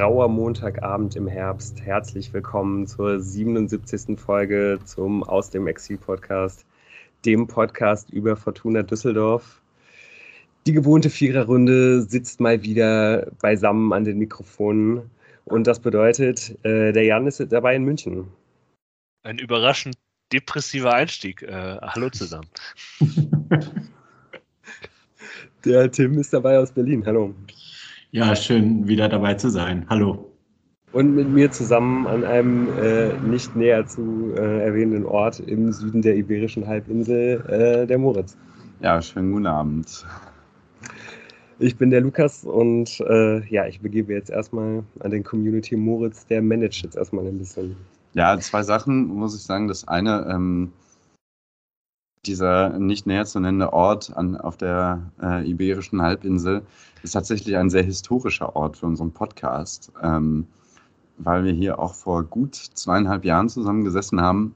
Grauer Montagabend im Herbst. Herzlich willkommen zur 77. Folge zum Aus dem Exil Podcast, dem Podcast über Fortuna Düsseldorf. Die gewohnte Viererrunde sitzt mal wieder beisammen an den Mikrofonen und das bedeutet, äh, der Jan ist dabei in München. Ein überraschend depressiver Einstieg. Äh, hallo zusammen. der Tim ist dabei aus Berlin. Hallo. Ja, schön wieder dabei zu sein. Hallo. Und mit mir zusammen an einem äh, nicht näher zu äh, erwähnenden Ort im Süden der Iberischen Halbinsel, äh, der Moritz. Ja, schönen guten Abend. Ich bin der Lukas und äh, ja, ich begebe jetzt erstmal an den Community Moritz, der managt jetzt erstmal ein bisschen. Ja, zwei Sachen muss ich sagen. Das eine, ähm, dieser nicht näher zu nennende Ort an, auf der äh, Iberischen Halbinsel ist tatsächlich ein sehr historischer Ort für unseren Podcast, ähm, weil wir hier auch vor gut zweieinhalb Jahren zusammengesessen haben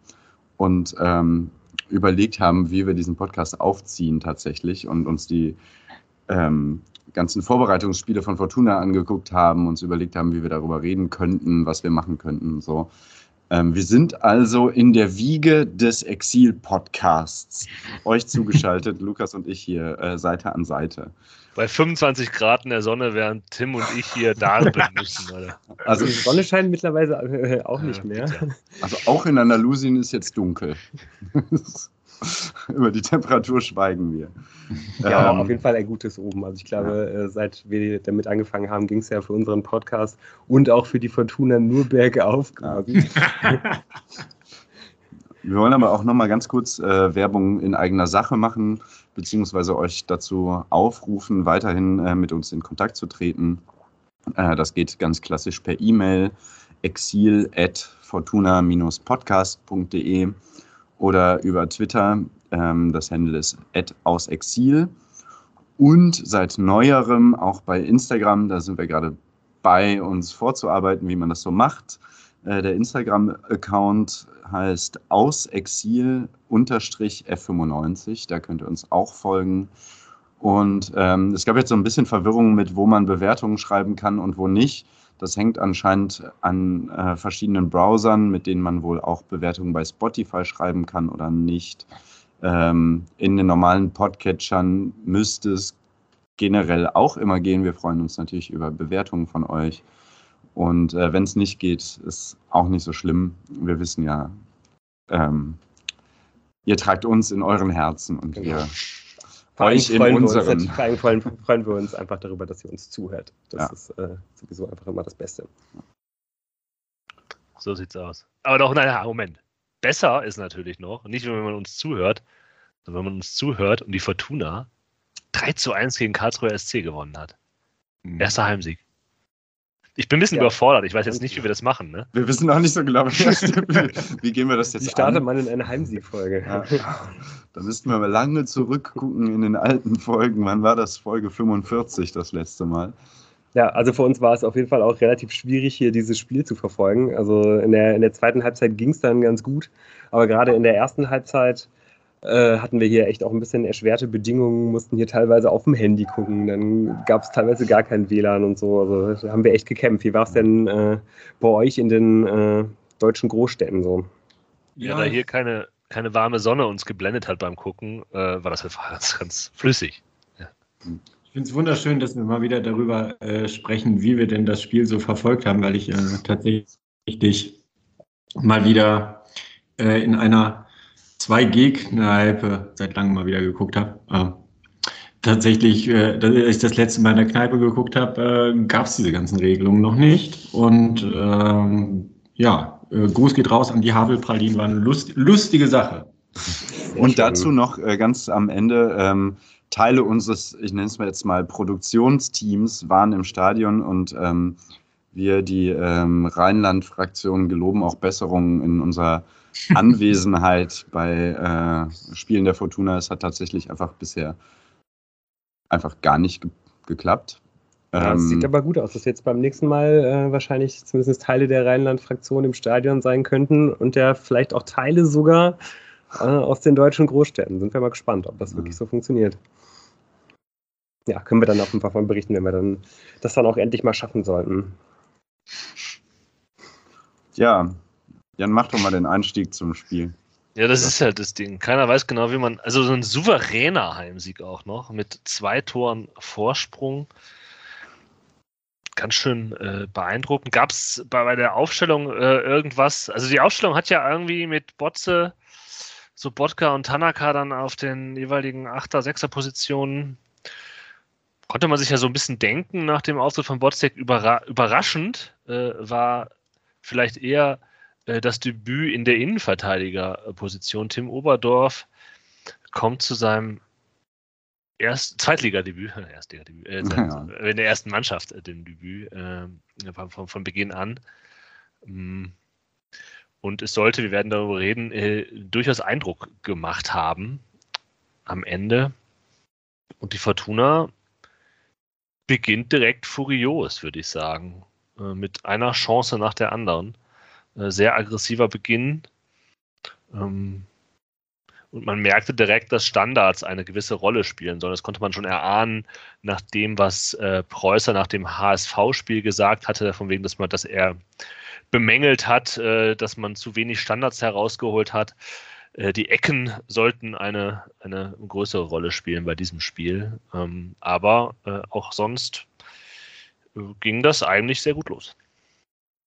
und ähm, überlegt haben, wie wir diesen Podcast aufziehen tatsächlich und uns die ähm, ganzen Vorbereitungsspiele von Fortuna angeguckt haben, uns überlegt haben, wie wir darüber reden könnten, was wir machen könnten und so. Ähm, wir sind also in der Wiege des Exil-Podcasts. Euch zugeschaltet, Lukas und ich hier äh, Seite an Seite. Bei 25 Grad in der Sonne, während Tim und ich hier darben müssen. Also die Sonne scheint mittlerweile äh, auch nicht mehr. Also auch in Andalusien ist jetzt dunkel. Über die Temperatur schweigen wir. Ja, ähm, auf jeden Fall ein gutes Oben. Also ich glaube, ja. Äh, seit wir damit angefangen haben, ging es ja für unseren Podcast und auch für die Fortuna nur bergauf quasi. wir wollen aber auch nochmal ganz kurz äh, Werbung in eigener Sache machen, beziehungsweise euch dazu aufrufen, weiterhin äh, mit uns in Kontakt zu treten. Äh, das geht ganz klassisch per E-Mail exil.fortuna-podcast.de oder über Twitter. Ähm, das Handle ist @ausexil und seit neuerem auch bei Instagram. Da sind wir gerade bei uns vorzuarbeiten, wie man das so macht. Äh, der Instagram-Account heißt ausexil-f95. Da könnt ihr uns auch folgen. Und ähm, es gab jetzt so ein bisschen Verwirrung mit, wo man Bewertungen schreiben kann und wo nicht. Das hängt anscheinend an äh, verschiedenen Browsern, mit denen man wohl auch Bewertungen bei Spotify schreiben kann oder nicht. Ähm, in den normalen Podcatchern müsste es generell auch immer gehen. Wir freuen uns natürlich über Bewertungen von euch. Und äh, wenn es nicht geht, ist auch nicht so schlimm. Wir wissen ja, ähm, ihr tragt uns in euren Herzen und genau. wir vor euch in unseren. Uns, vor allem freuen, freuen, wir uns einfach darüber, dass ihr uns zuhört. Das ja. ist äh, sowieso einfach immer das Beste. So sieht's aus. Aber doch, nein, Moment. Besser ist natürlich noch, nicht nur wenn man uns zuhört, sondern wenn man uns zuhört und die Fortuna 3 zu 1 gegen Karlsruhe SC gewonnen hat. Mhm. Erster Heimsieg. Ich bin ein bisschen ja. überfordert. Ich weiß jetzt nicht, wie wir das machen. Ne? Wir wissen auch nicht so genau, wie, wie gehen wir das jetzt Wie startet an? man in eine Heimsiegfolge? Ja. Da müssten wir mal lange zurückgucken in den alten Folgen. Wann war das? Folge 45 das letzte Mal. Ja, also für uns war es auf jeden Fall auch relativ schwierig, hier dieses Spiel zu verfolgen. Also in der, in der zweiten Halbzeit ging es dann ganz gut, aber gerade in der ersten Halbzeit äh, hatten wir hier echt auch ein bisschen erschwerte Bedingungen, mussten hier teilweise auf dem Handy gucken, dann gab es teilweise gar kein WLAN und so. Also da haben wir echt gekämpft. Wie war es denn äh, bei euch in den äh, deutschen Großstädten so? Ja, ja, da hier keine, keine warme Sonne uns geblendet hat beim Gucken, äh, war das ganz, ganz flüssig. Ja. Ich finde es wunderschön, dass wir mal wieder darüber äh, sprechen, wie wir denn das Spiel so verfolgt haben, weil ich äh, tatsächlich mal wieder in einer 2G-Kneipe seit langem mal wieder geguckt habe. Äh, tatsächlich, äh, als ich das letzte Mal in der Kneipe geguckt habe, äh, gab es diese ganzen Regelungen noch nicht. Und ähm, ja, äh, Gruß geht raus an die Havelpralinen, war eine Lust, lustige Sache. Und dazu noch äh, ganz am Ende, ähm, Teile unseres, ich nenne es mal jetzt mal Produktionsteams, waren im Stadion und ähm, wir, die ähm, Rheinland-Fraktion, geloben auch Besserungen in unserer Anwesenheit bei äh, Spielen der Fortuna. Es hat tatsächlich einfach bisher einfach gar nicht ge geklappt. Ja, das sieht ähm, aber gut aus, dass jetzt beim nächsten Mal äh, wahrscheinlich zumindest Teile der Rheinland-Fraktion im Stadion sein könnten und ja vielleicht auch Teile sogar äh, aus den deutschen Großstädten. Sind wir mal gespannt, ob das ja. wirklich so funktioniert. Ja, können wir dann auf jeden Fall von berichten, wenn wir dann das dann auch endlich mal schaffen sollten. Ja, Jan, mach doch mal den Einstieg zum Spiel. Ja, das ist halt das Ding. Keiner weiß genau, wie man. Also so ein souveräner Heimsieg auch noch mit zwei Toren Vorsprung. Ganz schön äh, beeindruckend. Gab es bei, bei, der Aufstellung äh, irgendwas? Also die Aufstellung hat ja irgendwie mit Botze, so Botka und Tanaka dann auf den jeweiligen 8er, 6er Positionen. Konnte man sich ja so ein bisschen denken nach dem Auftritt von Botzek. Überra überraschend äh, war vielleicht eher das Debüt in der Innenverteidigerposition. Tim Oberdorf kommt zu seinem Erst, Zweitligadebüt, Erstligadebüt, äh, ja. in der ersten Mannschaft äh, dem Debüt äh, von, von, Beginn an. Mm. Und es sollte, wir werden darüber reden, äh, durchaus Eindruck gemacht haben am Ende. Und die Fortuna beginnt direkt furios, würde ich sagen, äh, mit einer Chance nach der anderen. Äh, sehr aggressiver Beginn. Ähm, und man merkte direkt, dass Standards eine gewisse Rolle spielen sollen. Das konnte man schon erahnen, nach dem, was äh, Preußer nach dem HSV-Spiel gesagt hatte, von wegen, dass man, dass er bemängelt hat, äh, dass man zu wenig Standards herausgeholt hat. Äh, die Ecken sollten eine, eine größere Rolle spielen bei diesem Spiel. Ähm, aber äh, auch sonst äh, ging das eigentlich sehr gut los.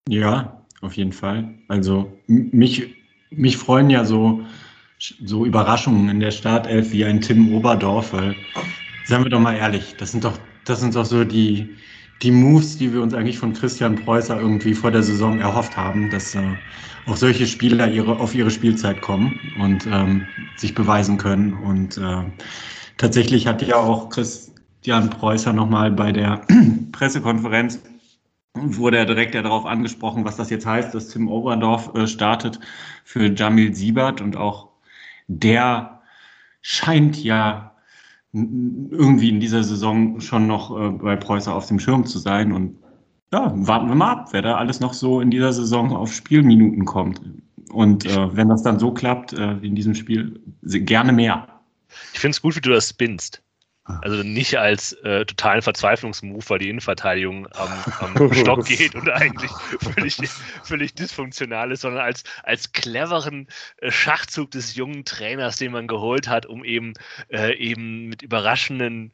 Ja, auf jeden Fall. Also mich, mich freuen ja so, so Überraschungen in der Startelf wie ein Tim Oberdorf, weil, seien wir doch mal ehrlich, das sind doch, das sind doch so die, die Moves, die wir uns eigentlich von Christian Preußer irgendwie vor der Saison erhofft haben, dass äh, auch solche Spieler ihre, auf ihre Spielzeit kommen und ähm, sich beweisen können. Und äh, tatsächlich hat ja auch Christian Preußer nochmal bei der Pressekonferenz wurde er direkt ja darauf angesprochen, was das jetzt heißt, dass Tim Oberdorf äh, startet für Jamil Siebert und auch der scheint ja irgendwie in dieser Saison schon noch äh, bei Preußer auf dem Schirm zu sein und ja, warten wir mal ab, wer da alles noch so in dieser Saison auf Spielminuten kommt. Und äh, wenn das dann so klappt, äh, wie in diesem Spiel, gerne mehr. Ich finde es gut, wie du das spinnst. Also nicht als äh, totalen Verzweiflungsmove, weil die Innenverteidigung am, am Stock geht und eigentlich völlig, völlig dysfunktional ist, sondern als, als cleveren äh, Schachzug des jungen Trainers, den man geholt hat, um eben, äh, eben mit überraschenden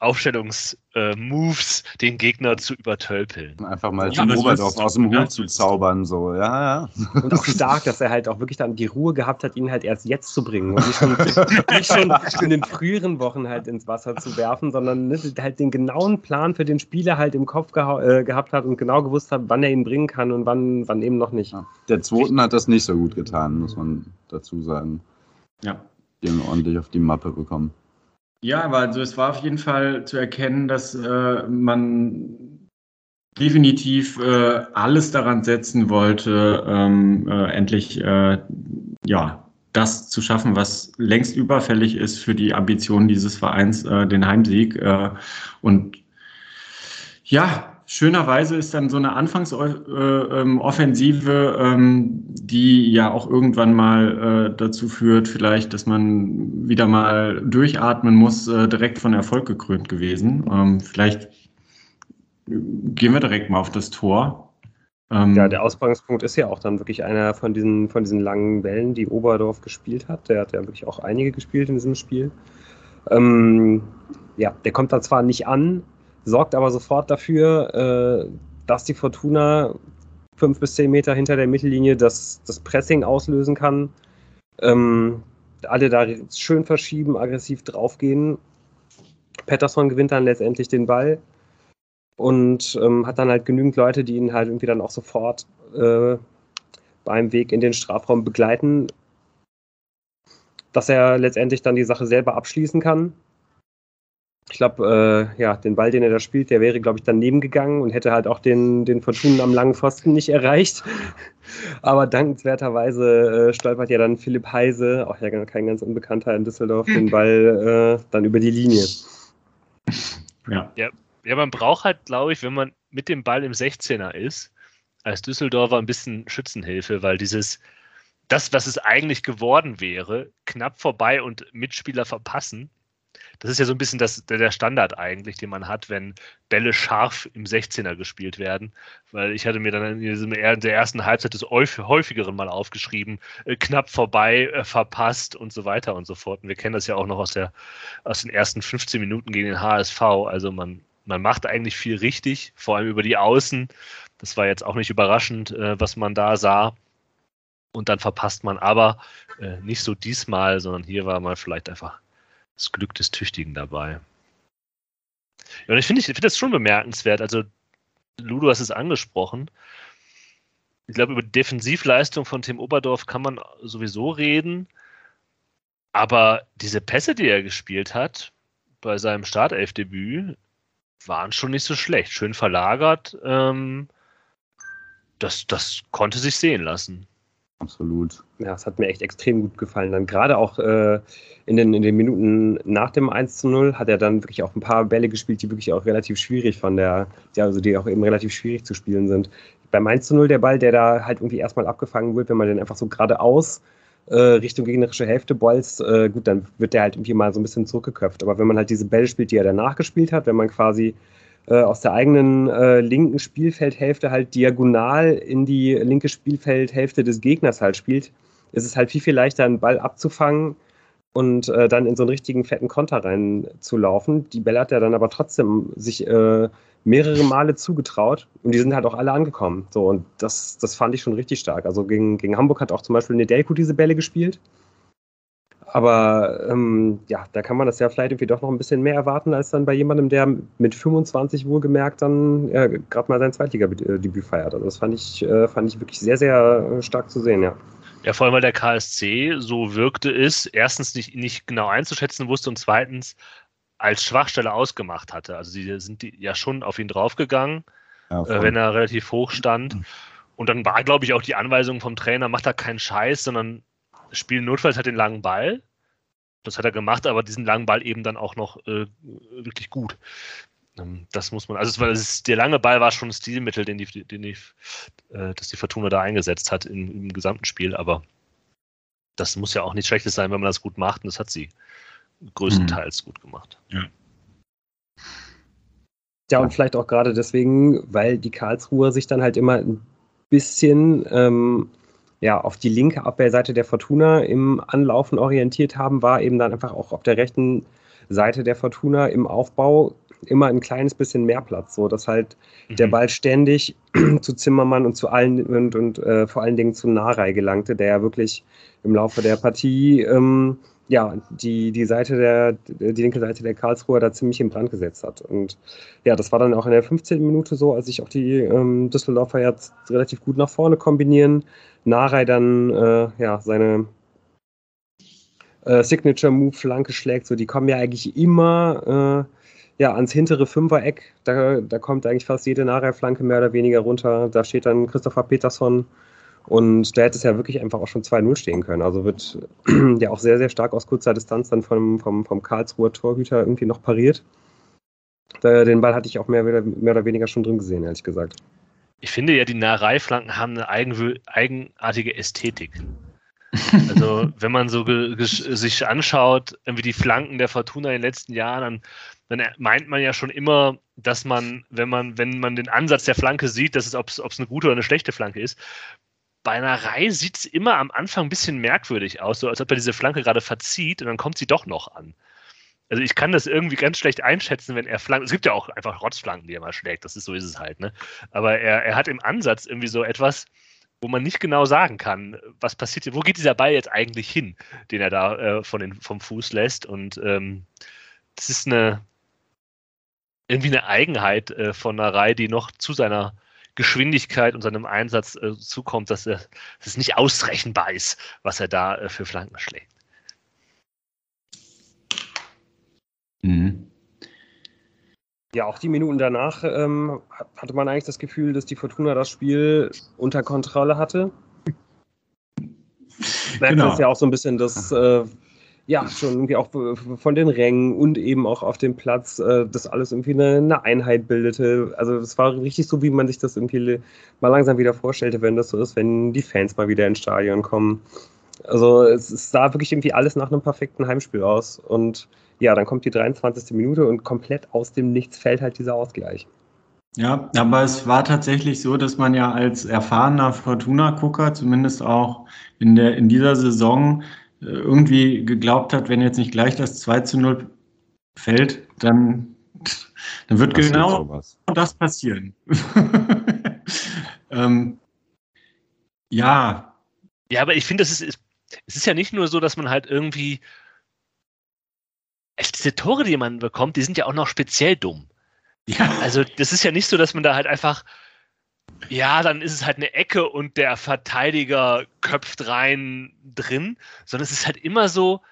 Aufstellungsmoves äh, den Gegner zu übertölpeln. Einfach mal ja, zum Oberdorf aus dem Hut zu zaubern, so, ja, ja. Und auch stark, dass er halt auch wirklich dann die Ruhe gehabt hat, ihn halt erst jetzt zu bringen und nicht schon, nicht schon in den früheren Wochen halt ins Wasser zu werfen, sondern ne, halt den genauen Plan für den Spieler halt im Kopf geha äh, gehabt hat und genau gewusst hat, wann er ihn bringen kann und wann, wann eben noch nicht. Ja. Der Zweiten hat das nicht so gut getan, muss man dazu sagen. Ja. Den ordentlich auf die Mappe bekommen. Ja, also es war auf jeden Fall zu erkennen, dass äh, man definitiv äh, alles daran setzen wollte, ähm, äh, endlich äh, ja das zu schaffen, was längst überfällig ist für die Ambitionen dieses Vereins, äh, den Heimsieg. Äh, und ja, schönerweise ist dann so eine Anfangsoffensive, äh, ähm, die ja auch irgendwann mal äh, dazu führt, vielleicht, dass man wieder mal durchatmen muss, äh, direkt von Erfolg gekrönt gewesen. Ähm, vielleicht gehen wir direkt mal auf das Tor. Ähm, ja, der Ausgangspunkt ist ja auch dann wirklich einer von diesen, von diesen langen Wellen, die Oberdorf gespielt hat. Der hat ja wirklich auch einige gespielt in diesem Spiel. Ähm, ja, der kommt da zwar nicht an, sorgt aber sofort dafür, äh, dass die Fortuna fünf bis zehn Meter hinter der Mittellinie das, das Pressing auslösen kann. Ähm, alle da schön verschieben, aggressiv draufgehen. Pettersson gewinnt dann letztendlich den Ball und ähm, hat dann halt genügend Leute, die ihn halt irgendwie dann auch sofort äh, beim Weg in den Strafraum begleiten, dass er letztendlich dann die Sache selber abschließen kann. Ich glaube, äh, ja, den Ball, den er da spielt, der wäre, glaube ich, daneben gegangen und hätte halt auch den, den Fortunen am langen Pfosten nicht erreicht. Aber dankenswerterweise äh, stolpert ja dann Philipp Heise, auch ja kein ganz Unbekannter in Düsseldorf, den Ball äh, dann über die Linie. Ja. ja. Ja, man braucht halt, glaube ich, wenn man mit dem Ball im 16er ist, als Düsseldorfer ein bisschen Schützenhilfe, weil dieses, das, was es eigentlich geworden wäre, knapp vorbei und Mitspieler verpassen, das ist ja so ein bisschen das, der Standard eigentlich, den man hat, wenn Bälle scharf im 16er gespielt werden. Weil ich hatte mir dann in der ersten Halbzeit des häufigeren mal aufgeschrieben, äh, knapp vorbei, äh, verpasst und so weiter und so fort. Und wir kennen das ja auch noch aus, der, aus den ersten 15 Minuten gegen den HSV. Also man, man macht eigentlich viel richtig, vor allem über die Außen. Das war jetzt auch nicht überraschend, äh, was man da sah. Und dann verpasst man aber äh, nicht so diesmal, sondern hier war mal vielleicht einfach das Glück des Tüchtigen dabei. Ja, und ich finde ich find das schon bemerkenswert. Also, Ludo hast es angesprochen. Ich glaube, über die Defensivleistung von Tim Oberdorf kann man sowieso reden. Aber diese Pässe, die er gespielt hat bei seinem Startelfdebüt, waren schon nicht so schlecht. Schön verlagert. Ähm, das, das konnte sich sehen lassen. Absolut. Ja, es hat mir echt extrem gut gefallen. Dann gerade auch äh, in, den, in den Minuten nach dem 1 zu 0 hat er dann wirklich auch ein paar Bälle gespielt, die wirklich auch relativ schwierig von der, ja, also die auch eben relativ schwierig zu spielen sind. Beim 1 zu 0 der Ball, der da halt irgendwie erstmal abgefangen wird, wenn man den einfach so geradeaus äh, Richtung gegnerische Hälfte bolzt, äh, gut, dann wird der halt irgendwie mal so ein bisschen zurückgeköpft. Aber wenn man halt diese Bälle spielt, die er danach gespielt hat, wenn man quasi äh, aus der eigenen äh, linken Spielfeldhälfte halt diagonal in die linke Spielfeldhälfte des Gegners halt spielt, ist es halt viel, viel leichter, einen Ball abzufangen und äh, dann in so einen richtigen fetten Konter reinzulaufen. Die Bälle hat er dann aber trotzdem sich äh, mehrere Male zugetraut und die sind halt auch alle angekommen. So, und das, das fand ich schon richtig stark. Also gegen, gegen Hamburg hat auch zum Beispiel Nedelko diese Bälle gespielt. Aber ähm, ja, da kann man das ja vielleicht irgendwie doch noch ein bisschen mehr erwarten, als dann bei jemandem, der mit 25 wohlgemerkt dann ja, gerade mal sein Zweitliga-Debüt feiert. Also das fand ich, äh, fand ich wirklich sehr, sehr stark zu sehen, ja. Ja, vor allem, weil der KSC, so wirkte es, erstens nicht, nicht genau einzuschätzen wusste und zweitens als Schwachstelle ausgemacht hatte. Also sie sind ja schon auf ihn draufgegangen, ja, äh, wenn er relativ hoch stand. Und dann war, glaube ich, auch die Anweisung vom Trainer, macht da keinen Scheiß, sondern spielen notfalls halt den langen Ball. Das hat er gemacht, aber diesen langen Ball eben dann auch noch äh, wirklich gut. Ähm, das muss man, also es ist, der lange Ball war schon ein Stilmittel, den die, den die, äh, das die Fortuna da eingesetzt hat im, im, gesamten Spiel, aber das muss ja auch nichts Schlechtes sein, wenn man das gut macht und das hat sie größtenteils mhm. gut gemacht. Ja. Ja, und vielleicht auch gerade deswegen, weil die Karlsruher sich dann halt immer ein bisschen ähm, ja, auf die linke Abwehrseite der Fortuna im Anlaufen orientiert haben, war eben dann einfach auch auf der rechten Seite der Fortuna im Aufbau immer ein kleines bisschen mehr Platz, so dass halt mhm. der Ball ständig zu Zimmermann und zu allen und, und äh, vor allen Dingen zu Narei gelangte, der ja wirklich im Laufe der Partie ähm, ja, die, die Seite der, die linke Seite der Karlsruher da ziemlich in Brand gesetzt hat. Und ja, das war dann auch in der 15. Minute so, als sich auch die ähm, Düsseldorfer jetzt relativ gut nach vorne kombinieren. Narei dann äh, ja, seine äh, Signature-Move-Flanke schlägt. So, die kommen ja eigentlich immer äh, ja, ans hintere Fünfereck. Da, da kommt eigentlich fast jede Narei-Flanke mehr oder weniger runter. Da steht dann Christopher Peterson und da hätte es ja wirklich einfach auch schon 2-0 stehen können. Also wird ja auch sehr, sehr stark aus kurzer Distanz dann vom, vom, vom Karlsruher Torhüter irgendwie noch pariert. Den Ball hatte ich auch mehr, mehr oder weniger schon drin gesehen, ehrlich gesagt. Ich finde ja, die Nahereiflanken haben eine eigen, eigenartige Ästhetik. Also, wenn man so sich anschaut, irgendwie die Flanken der Fortuna in den letzten Jahren, dann, dann, meint man ja schon immer, dass man, wenn man, wenn man den Ansatz der Flanke sieht, dass es, ob es eine gute oder eine schlechte Flanke ist, bei einer Reihe sieht es immer am Anfang ein bisschen merkwürdig aus, so als ob er diese Flanke gerade verzieht und dann kommt sie doch noch an. Also ich kann das irgendwie ganz schlecht einschätzen, wenn er flankt. Es gibt ja auch einfach Rotzflanken, die er mal schlägt, das ist so ist es halt, ne? Aber er, er hat im Ansatz irgendwie so etwas, wo man nicht genau sagen kann, was passiert hier, wo geht dieser Ball jetzt eigentlich hin, den er da äh, von den, vom Fuß lässt. Und ähm, das ist eine irgendwie eine Eigenheit äh, von einer Reihe, die noch zu seiner Geschwindigkeit und seinem Einsatz äh, zukommt, dass, er, dass es nicht ausrechenbar ist, was er da äh, für Flanken schlägt. Mhm. Ja, auch die Minuten danach ähm, hatte man eigentlich das Gefühl, dass die Fortuna das Spiel unter Kontrolle hatte. Merkt genau. das ja auch so ein bisschen, dass äh, ja, schon irgendwie auch von den Rängen und eben auch auf dem Platz, äh, das alles irgendwie eine, eine, Einheit bildete. Also es war richtig so, wie man sich das irgendwie mal langsam wieder vorstellte, wenn das so ist, wenn die Fans mal wieder ins Stadion kommen. Also es, es sah wirklich irgendwie alles nach einem perfekten Heimspiel aus. Und ja, dann kommt die 23. Minute und komplett aus dem Nichts fällt halt dieser Ausgleich. Ja, aber es war tatsächlich so, dass man ja als erfahrener Fortuna-Gucker, zumindest auch in, der, in dieser Saison, äh, irgendwie geglaubt hat, wenn jetzt nicht gleich das 2 zu 0 fällt, dann, dann wird Passiert genau sowas. das passieren. ähm, ja. Ja, aber ich finde, es ist, es ist ja nicht nur so, dass man halt irgendwie. Diese Tore, die man bekommt, die sind ja auch noch speziell dumm. Ja. Also das ist ja nicht so, dass man da halt einfach, ja, dann ist es halt eine Ecke und der Verteidiger köpft rein drin, sondern es ist halt immer so,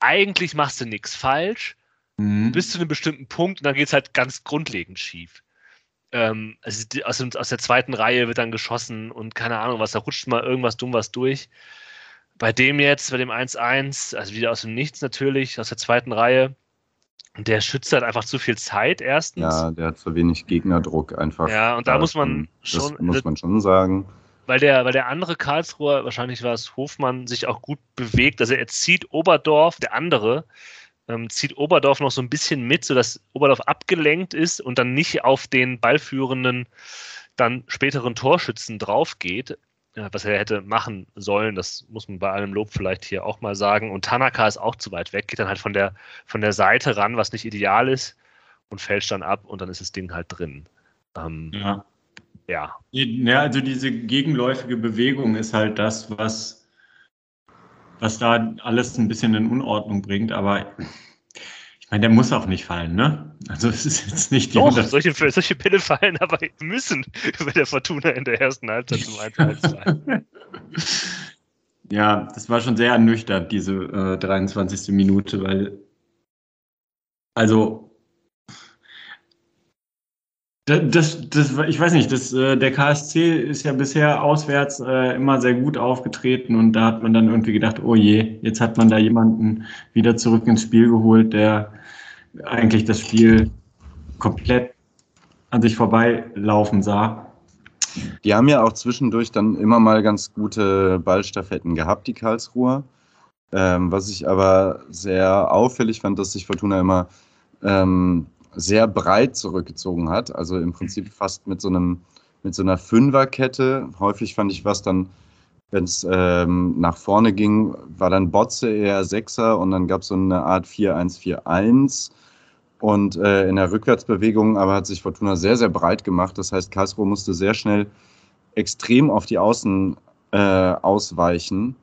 eigentlich machst du nichts falsch, mhm. bis zu einem bestimmten Punkt und dann geht es halt ganz grundlegend schief. Ähm, also aus, aus, der zweiten Reihe wird dann geschossen und keine Ahnung was, da rutscht mal irgendwas dumm was durch. Bei dem jetzt, bei dem 1-1, also wieder aus dem Nichts natürlich, aus der zweiten Reihe, der schützt halt einfach zu viel Zeit erstens. Ja, der hat zu wenig Gegnerdruck einfach. Ja, und da, da muss man schon. Das muss man schon sagen. Weil der, weil der andere Karlsruher, wahrscheinlich war es Hofmann, sich auch gut bewegt. Also er zieht Oberdorf, der andere, ähm, zieht Oberdorf noch so ein bisschen mit, sodass Oberdorf abgelenkt ist und dann nicht auf den ballführenden, dann späteren Torschützen drauf geht was er hätte machen sollen. Das muss man bei allem Lob vielleicht hier auch mal sagen. Und Tanaka ist auch zu weit weg, geht dann halt von der, von der Seite ran, was nicht ideal ist, und fällt dann ab und dann ist das Ding halt drin. Ähm, ja. Ja. Ja, also diese gegenläufige Bewegung ist halt das, was, was da alles ein bisschen in Unordnung bringt. Aber der muss auch nicht fallen, ne? Also es ist jetzt nicht die Doch, solche, solche Pille fallen aber müssen bei der Fortuna in der ersten Halbzeit zum 1-1 Ja, das war schon sehr ernüchternd, diese äh, 23. Minute, weil also das, das, ich weiß nicht, das, äh, der KSC ist ja bisher auswärts äh, immer sehr gut aufgetreten und da hat man dann irgendwie gedacht, oh je, jetzt hat man da jemanden wieder zurück ins Spiel geholt, der eigentlich das Spiel komplett an sich vorbeilaufen sah. Die haben ja auch zwischendurch dann immer mal ganz gute Ballstaffetten gehabt, die Karlsruher. Ähm, was ich aber sehr auffällig fand, dass sich Fortuna immer ähm, sehr breit zurückgezogen hat. Also im Prinzip fast mit so einem mit so einer Fünferkette. Häufig fand ich was dann, wenn es ähm, nach vorne ging, war dann Botze eher Sechser und dann gab es so eine Art 4-1-4-1. Und äh, in der Rückwärtsbewegung aber hat sich Fortuna sehr, sehr breit gemacht. Das heißt, Karlsruhe musste sehr schnell extrem auf die Außen äh, ausweichen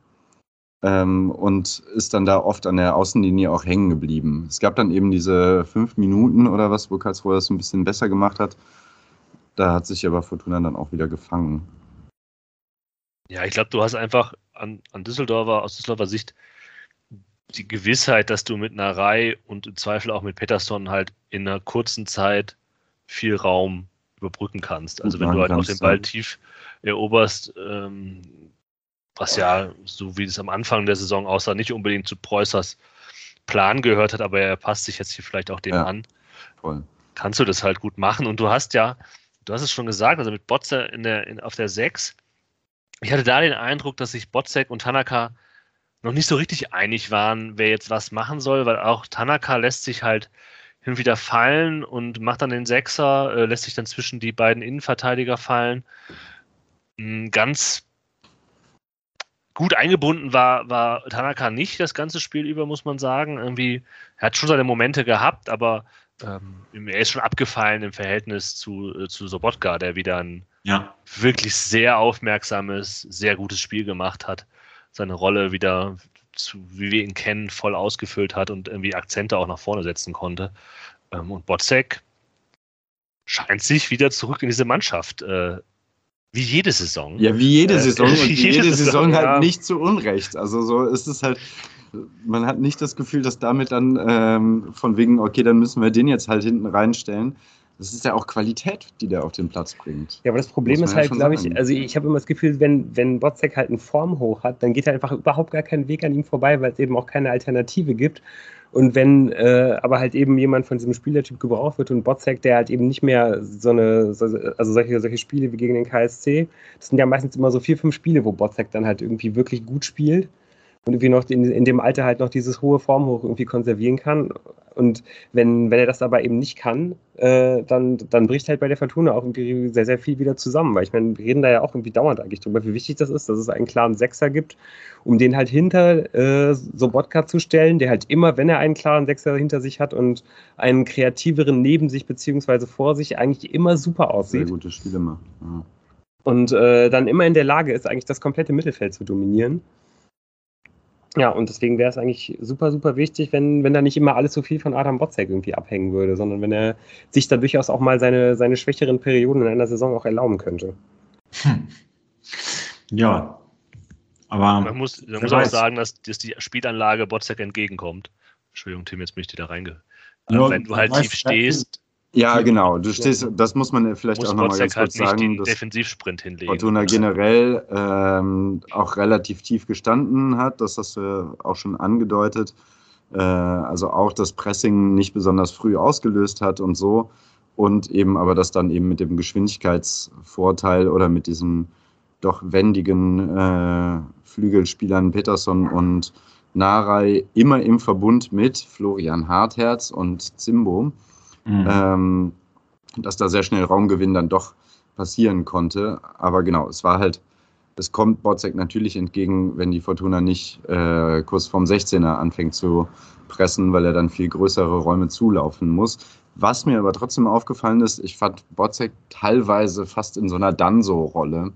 ähm, und ist dann da oft an der Außenlinie auch hängen geblieben. Es gab dann eben diese fünf Minuten oder was, wo Karlsruhe das ein bisschen besser gemacht hat. Da hat sich aber Fortuna dann auch wieder gefangen. Ja, ich glaube, du hast einfach an, an Düsseldorfer, aus Düsseldorfer Sicht die Gewissheit, dass du mit einer Reihe und im Zweifel auch mit Peterson halt in einer kurzen Zeit viel Raum überbrücken kannst. Also wenn du halt auch den Ball tief eroberst, ähm, was ja, so wie es am Anfang der Saison aussah, nicht unbedingt zu Preußers Plan gehört hat, aber er passt sich jetzt hier vielleicht auch dem ja, an. Voll. Kannst du das halt gut machen. Und du hast ja, du hast es schon gesagt, also mit Botze in der, in, auf der 6, ich hatte da den Eindruck, dass sich Botzek und Tanaka noch nicht so richtig einig waren, wer jetzt was machen soll, weil auch Tanaka lässt sich halt hin und wieder fallen und macht dann den Sechser, äh, lässt sich dann zwischen die beiden Innenverteidiger fallen. Hm, ganz gut eingebunden war, war Tanaka nicht das ganze Spiel über, muss man sagen. Irgendwie, er hat schon seine Momente gehabt, aber ähm, er ist schon abgefallen im Verhältnis zu, äh, zu Sobotka, der wieder ein ja. wirklich sehr aufmerksames, sehr gutes Spiel gemacht hat. Seine Rolle wieder, zu, wie wir ihn kennen, voll ausgefüllt hat und irgendwie Akzente auch nach vorne setzen konnte. Ähm, und Botzek scheint sich wieder zurück in diese Mannschaft äh, wie jede Saison. Ja, wie jede äh, Saison und wie jede, jede Saison, Saison halt ja. nicht zu Unrecht. Also so ist es halt, man hat nicht das Gefühl, dass damit dann ähm, von wegen, okay, dann müssen wir den jetzt halt hinten reinstellen. Das ist ja auch Qualität, die der auf den Platz bringt. Ja, aber das Problem ist halt, ja glaube ich, also ich habe immer das Gefühl, wenn, wenn Botzek halt einen Formhoch hat, dann geht er einfach überhaupt gar keinen Weg an ihm vorbei, weil es eben auch keine Alternative gibt. Und wenn äh, aber halt eben jemand von diesem Spielertyp gebraucht wird und Botzek, der halt eben nicht mehr so eine, so, also solche, solche Spiele wie gegen den KSC, das sind ja meistens immer so vier, fünf Spiele, wo Botzek dann halt irgendwie wirklich gut spielt. Und irgendwie noch in, in dem Alter halt noch dieses hohe Formhoch irgendwie konservieren kann. Und wenn, wenn er das aber eben nicht kann, äh, dann, dann bricht halt bei der Fortuna auch irgendwie sehr, sehr viel wieder zusammen. Weil ich meine, wir reden da ja auch irgendwie dauernd eigentlich drüber, wie wichtig das ist, dass es einen klaren Sechser gibt, um den halt hinter äh, Sobotka zu stellen, der halt immer, wenn er einen klaren Sechser hinter sich hat und einen kreativeren neben sich beziehungsweise vor sich, eigentlich immer super aussieht. Sehr gute Spiele macht. Ja. Und äh, dann immer in der Lage ist, eigentlich das komplette Mittelfeld zu dominieren. Ja, und deswegen wäre es eigentlich super, super wichtig, wenn, wenn da nicht immer alles so viel von Adam Botzek irgendwie abhängen würde, sondern wenn er sich da durchaus auch mal seine, seine schwächeren Perioden in einer Saison auch erlauben könnte. Hm. Ja, aber. Man muss, man muss auch sagen, dass, dass die Spielanlage Botzek entgegenkommt. Entschuldigung, Tim, jetzt bin ich dir da reinge. Ja, wenn du halt tief stehst, ja, genau. Du stehst, das muss man vielleicht muss auch nochmal ganz halt kurz sagen. Den dass Defensivsprint hinlegen. Fortuna generell ähm, auch relativ tief gestanden hat. Das hast du auch schon angedeutet. Äh, also auch das Pressing nicht besonders früh ausgelöst hat und so. Und eben aber das dann eben mit dem Geschwindigkeitsvorteil oder mit diesen doch wendigen äh, Flügelspielern Peterson und Narei immer im Verbund mit Florian Hartherz und Zimbo mhm. ähm, dass da sehr schnell Raumgewinn dann doch passieren konnte. Aber genau, es war halt, es kommt Botzek natürlich entgegen, wenn die Fortuna nicht äh, kurz vorm 16er anfängt zu pressen, weil er dann viel größere Räume zulaufen muss. Was mir aber trotzdem aufgefallen ist, ich fand Botzek teilweise fast in so einer Danso-Rolle,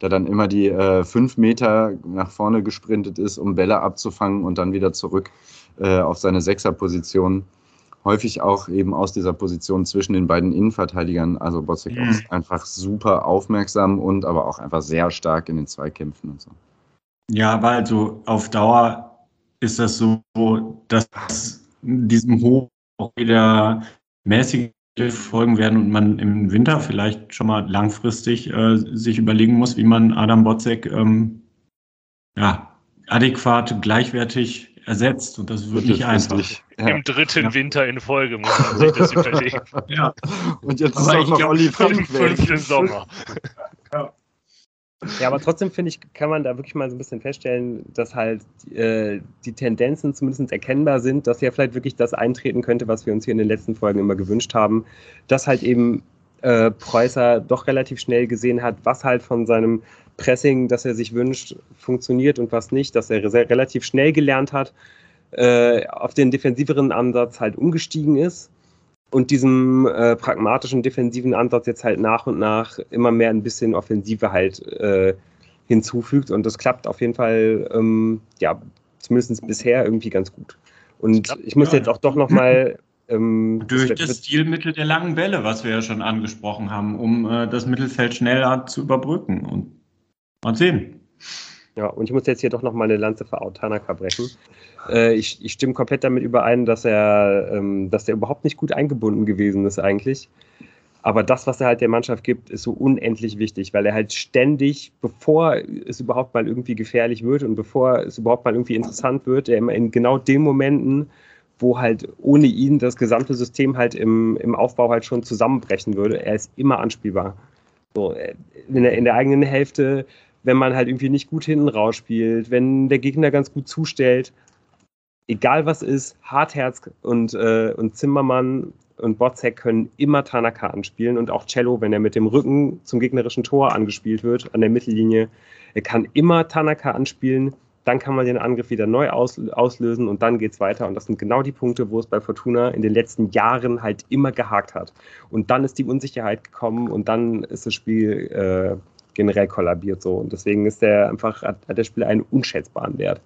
der dann immer die äh, fünf Meter nach vorne gesprintet ist, um Bälle abzufangen und dann wieder zurück äh, auf seine Sechserposition häufig auch eben aus dieser Position zwischen den beiden Innenverteidigern. Also Botzek mhm. ist einfach super aufmerksam und aber auch einfach sehr stark in den Zweikämpfen und so. Ja, aber also auf Dauer ist das so, dass diesem Hoch auch wieder mäßige Folgen werden und man im Winter vielleicht schon mal langfristig äh, sich überlegen muss, wie man Adam Botzek ähm, ja, adäquat, gleichwertig ersetzt und das wird nicht einfach. Ja. Im dritten ja. Winter in Folge muss man sich das überlegen. ja. Und jetzt aber ist auch noch Olli fünf, fünften Sommer. Ja. Ja, aber trotzdem finde ich, kann man da wirklich mal so ein bisschen feststellen, dass halt äh, die Tendenzen zumindest erkennbar sind, dass ja vielleicht wirklich das eintreten könnte, was wir uns hier in den letzten Folgen immer gewünscht haben, dass halt eben äh, Preußer doch relativ schnell gesehen hat, was halt von seinem Pressing, das er sich wünscht, funktioniert und was nicht, dass er relativ schnell gelernt hat, äh, auf den defensiveren Ansatz halt umgestiegen ist und diesem äh, pragmatischen defensiven Ansatz jetzt halt nach und nach immer mehr ein bisschen Offensive halt äh, hinzufügt und das klappt auf jeden Fall, ähm, ja, zumindest bisher irgendwie ganz gut. Und glaub, ich muss ja. jetzt auch doch nochmal ähm, Durch das, das Stilmittel der langen Bälle, was wir ja schon angesprochen haben, um äh, das Mittelfeld schneller zu überbrücken. Und Mal sehen. Ja, und ich muss jetzt hier doch noch mal eine Lanze für Autanaka brechen. Äh, ich, ich, stimme komplett damit überein, dass er, ähm, dass er überhaupt nicht gut eingebunden gewesen ist eigentlich. Aber das, was er halt der Mannschaft gibt, ist so unendlich wichtig, weil er halt ständig, bevor es überhaupt mal irgendwie gefährlich wird und bevor es überhaupt mal irgendwie interessant wird, er in genau den Momenten, wo halt ohne ihn das gesamte System halt im, im Aufbau halt schon zusammenbrechen würde, er ist immer anspielbar. So, äh, in, der, in der eigenen Hälfte wenn man halt irgendwie nicht gut hinten rausspielt, wenn der Gegner ganz gut zustellt. Egal was ist, Hartherz und, äh, und Zimmermann und Botzek können immer Tanaka anspielen und auch Cello, wenn er mit dem Rücken zum gegnerischen Tor angespielt wird, an der Mittellinie. Er kann immer Tanaka anspielen, dann kann man den Angriff wieder neu aus, auslösen und dann geht es weiter. Und das sind genau die Punkte, wo es bei Fortuna in den letzten Jahren halt immer gehakt hat. Und dann ist die Unsicherheit gekommen und dann ist das Spiel äh, generell kollabiert so. Und deswegen ist der einfach, hat, hat der Spieler einen unschätzbaren Wert.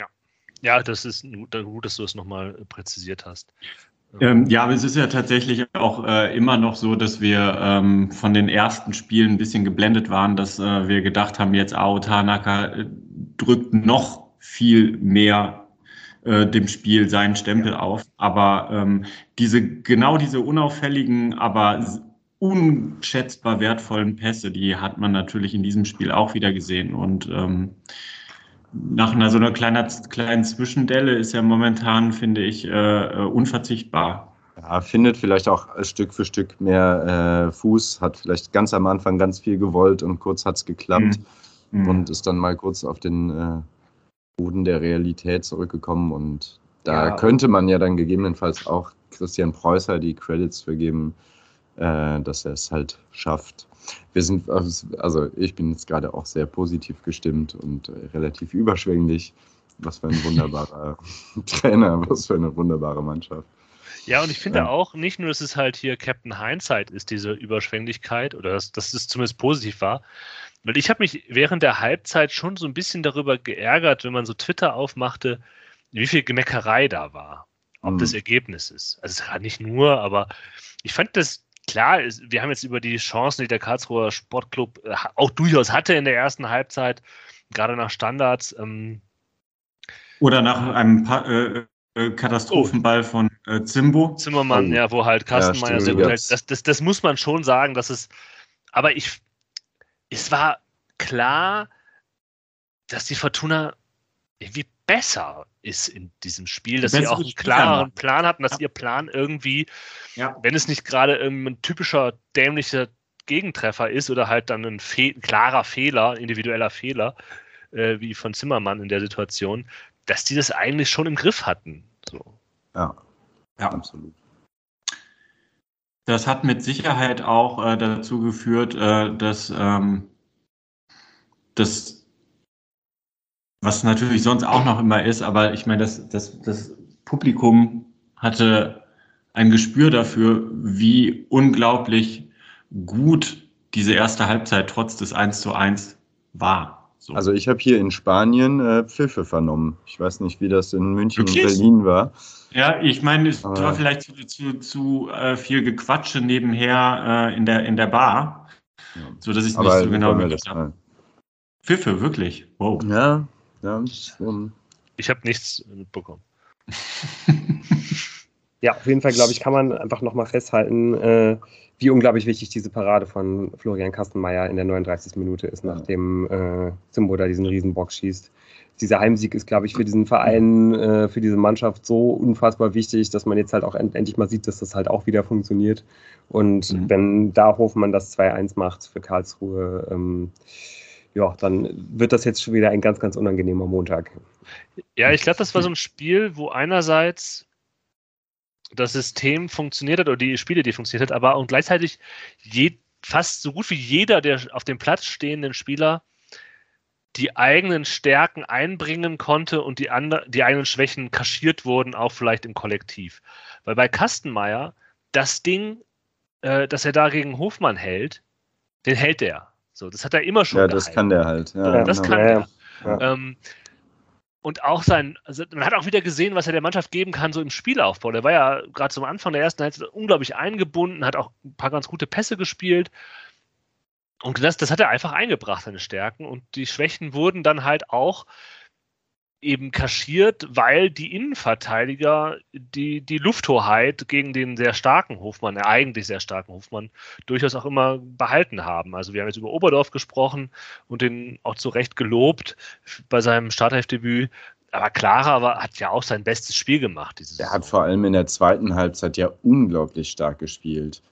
Ja. Ja, das ist gut, dass du es nochmal präzisiert hast. Ähm, ja, aber es ist ja tatsächlich auch äh, immer noch so, dass wir ähm, von den ersten Spielen ein bisschen geblendet waren, dass äh, wir gedacht haben, jetzt Ao Tanaka äh, drückt noch viel mehr äh, dem Spiel seinen Stempel ja. auf. Aber ähm, diese genau diese unauffälligen, aber unschätzbar wertvollen Pässe, die hat man natürlich in diesem Spiel auch wieder gesehen. Und ähm, nach einer so einer kleiner, kleinen Zwischendelle ist er momentan, finde ich, äh, äh, unverzichtbar. Ja, findet vielleicht auch Stück für Stück mehr äh, Fuß, hat vielleicht ganz am Anfang ganz viel gewollt und kurz hat es geklappt mhm. mhm. und ist dann mal kurz auf den, äh, Boden der Realität zurückgekommen und da Ja. könnte man ja dann gegebenenfalls auch Christian Preußer die Credits für geben, äh, dass er es halt schafft. Wir sind, also ich bin jetzt gerade auch sehr positiv gestimmt und äh, relativ überschwänglich. Was für ein wunderbarer Trainer, was für eine wunderbare Mannschaft. Ja, und ich finde Ja. auch nicht nur, dass es halt hier Captain Hindsight ist, diese Überschwänglichkeit, oder dass, dass es zumindest positiv war. Weil ich habe mich während der Halbzeit schon so ein bisschen darüber geärgert, wenn man so Twitter aufmachte, wie viel Gemeckerei da war, ob Mhm. des Ergebnisses. Also es war nicht nur, aber ich fand das klar, wir haben jetzt über die Chancen, die der Karlsruher Sportclub äh, auch durchaus hatte in der ersten Halbzeit, gerade nach Standards. Ähm, Oder nach einem pa äh, äh, Katastrophenball von äh, Zimbo. Zimmermann, Oh. ja, wo halt Kastenmeier Ja, sehr gut hält. Das, das, das muss man schon sagen, dass es. Aber ich, es war klar, dass die Fortuna irgendwie besser ist in diesem Spiel, dass sie auch einen klareren machen. Plan hatten, dass Ja. ihr Plan irgendwie, Ja. wenn es nicht gerade ein typischer dämlicher Gegentreffer ist oder halt dann ein, Fe ein klarer Fehler, individueller Fehler, äh, wie von Zimmermann in der Situation, dass die das eigentlich schon im Griff hatten. So. Ja, Ja. absolut. Das hat mit Sicherheit auch äh, dazu geführt, äh, dass ähm, das, was natürlich sonst auch noch immer ist, aber ich meine, das, das, das Publikum hatte ein Gespür dafür, wie unglaublich gut diese erste Halbzeit trotz des 1 zu 1 war. So. Also ich habe hier in Spanien äh, Pfiffe vernommen. Ich weiß nicht, wie das in München und Wirklich? Berlin war. Ja, ich meine, es Aber- war vielleicht zu, zu, zu äh, viel Gequatsche nebenher äh, in, der, in der Bar, Ja. so dass ich nicht so genau das habe. Pfiffe, wirklich. Wow. Ja, ja. Um, Ich habe nichts mitbekommen. Ja, auf jeden Fall, glaube ich, kann man einfach nochmal festhalten, äh, wie unglaublich wichtig diese Parade von Florian Kastenmeier in der 39. Minute ist, nachdem äh, Zimbo da diesen Riesenbock schießt. Dieser Heimsieg ist, glaube ich, für diesen Verein, äh, für diese Mannschaft so unfassbar wichtig, dass man jetzt halt auch end endlich mal sieht, dass das halt auch wieder funktioniert. Und Mhm. wenn da Hofmann das 2-1 macht für Karlsruhe, ähm, ja, dann wird das jetzt schon wieder ein ganz, ganz unangenehmer Montag. Ja, ich glaube, das war so ein Spiel, wo einerseits das System funktioniert hat oder die Spiele, die funktioniert hat, aber und gleichzeitig je, fast so gut wie jeder der auf dem Platz stehenden Spieler die eigenen Stärken einbringen konnte und die, andre, die eigenen Schwächen kaschiert wurden, auch vielleicht im Kollektiv. Weil bei Kastenmeier, das Ding, äh, das er da gegen Hofmann hält, den hält er. So, das hat er immer schon ja, das gehalten. kann der halt. Ja, So, das genau. kann Ja, er. ja. Ähm, und auch sein, also man hat auch wieder gesehen, was er der Mannschaft geben kann, so im Spielaufbau. Der war ja gerade zum Anfang der ersten Halbzeit unglaublich eingebunden, hat auch ein paar ganz gute Pässe gespielt. Und das, das hat er einfach eingebracht, seine Stärken. Und die Schwächen wurden dann halt auch eben kaschiert, weil die Innenverteidiger die, die Lufthoheit gegen den sehr starken Hofmann, der eigentlich sehr starken Hofmann, durchaus auch immer behalten haben. Also wir haben jetzt über Oberdorf gesprochen und den auch zu Recht gelobt bei seinem Startelfdebüt. Aber Clara war, hat ja auch sein bestes Spiel gemacht. Der hat vor allem in der zweiten Halbzeit ja unglaublich stark gespielt.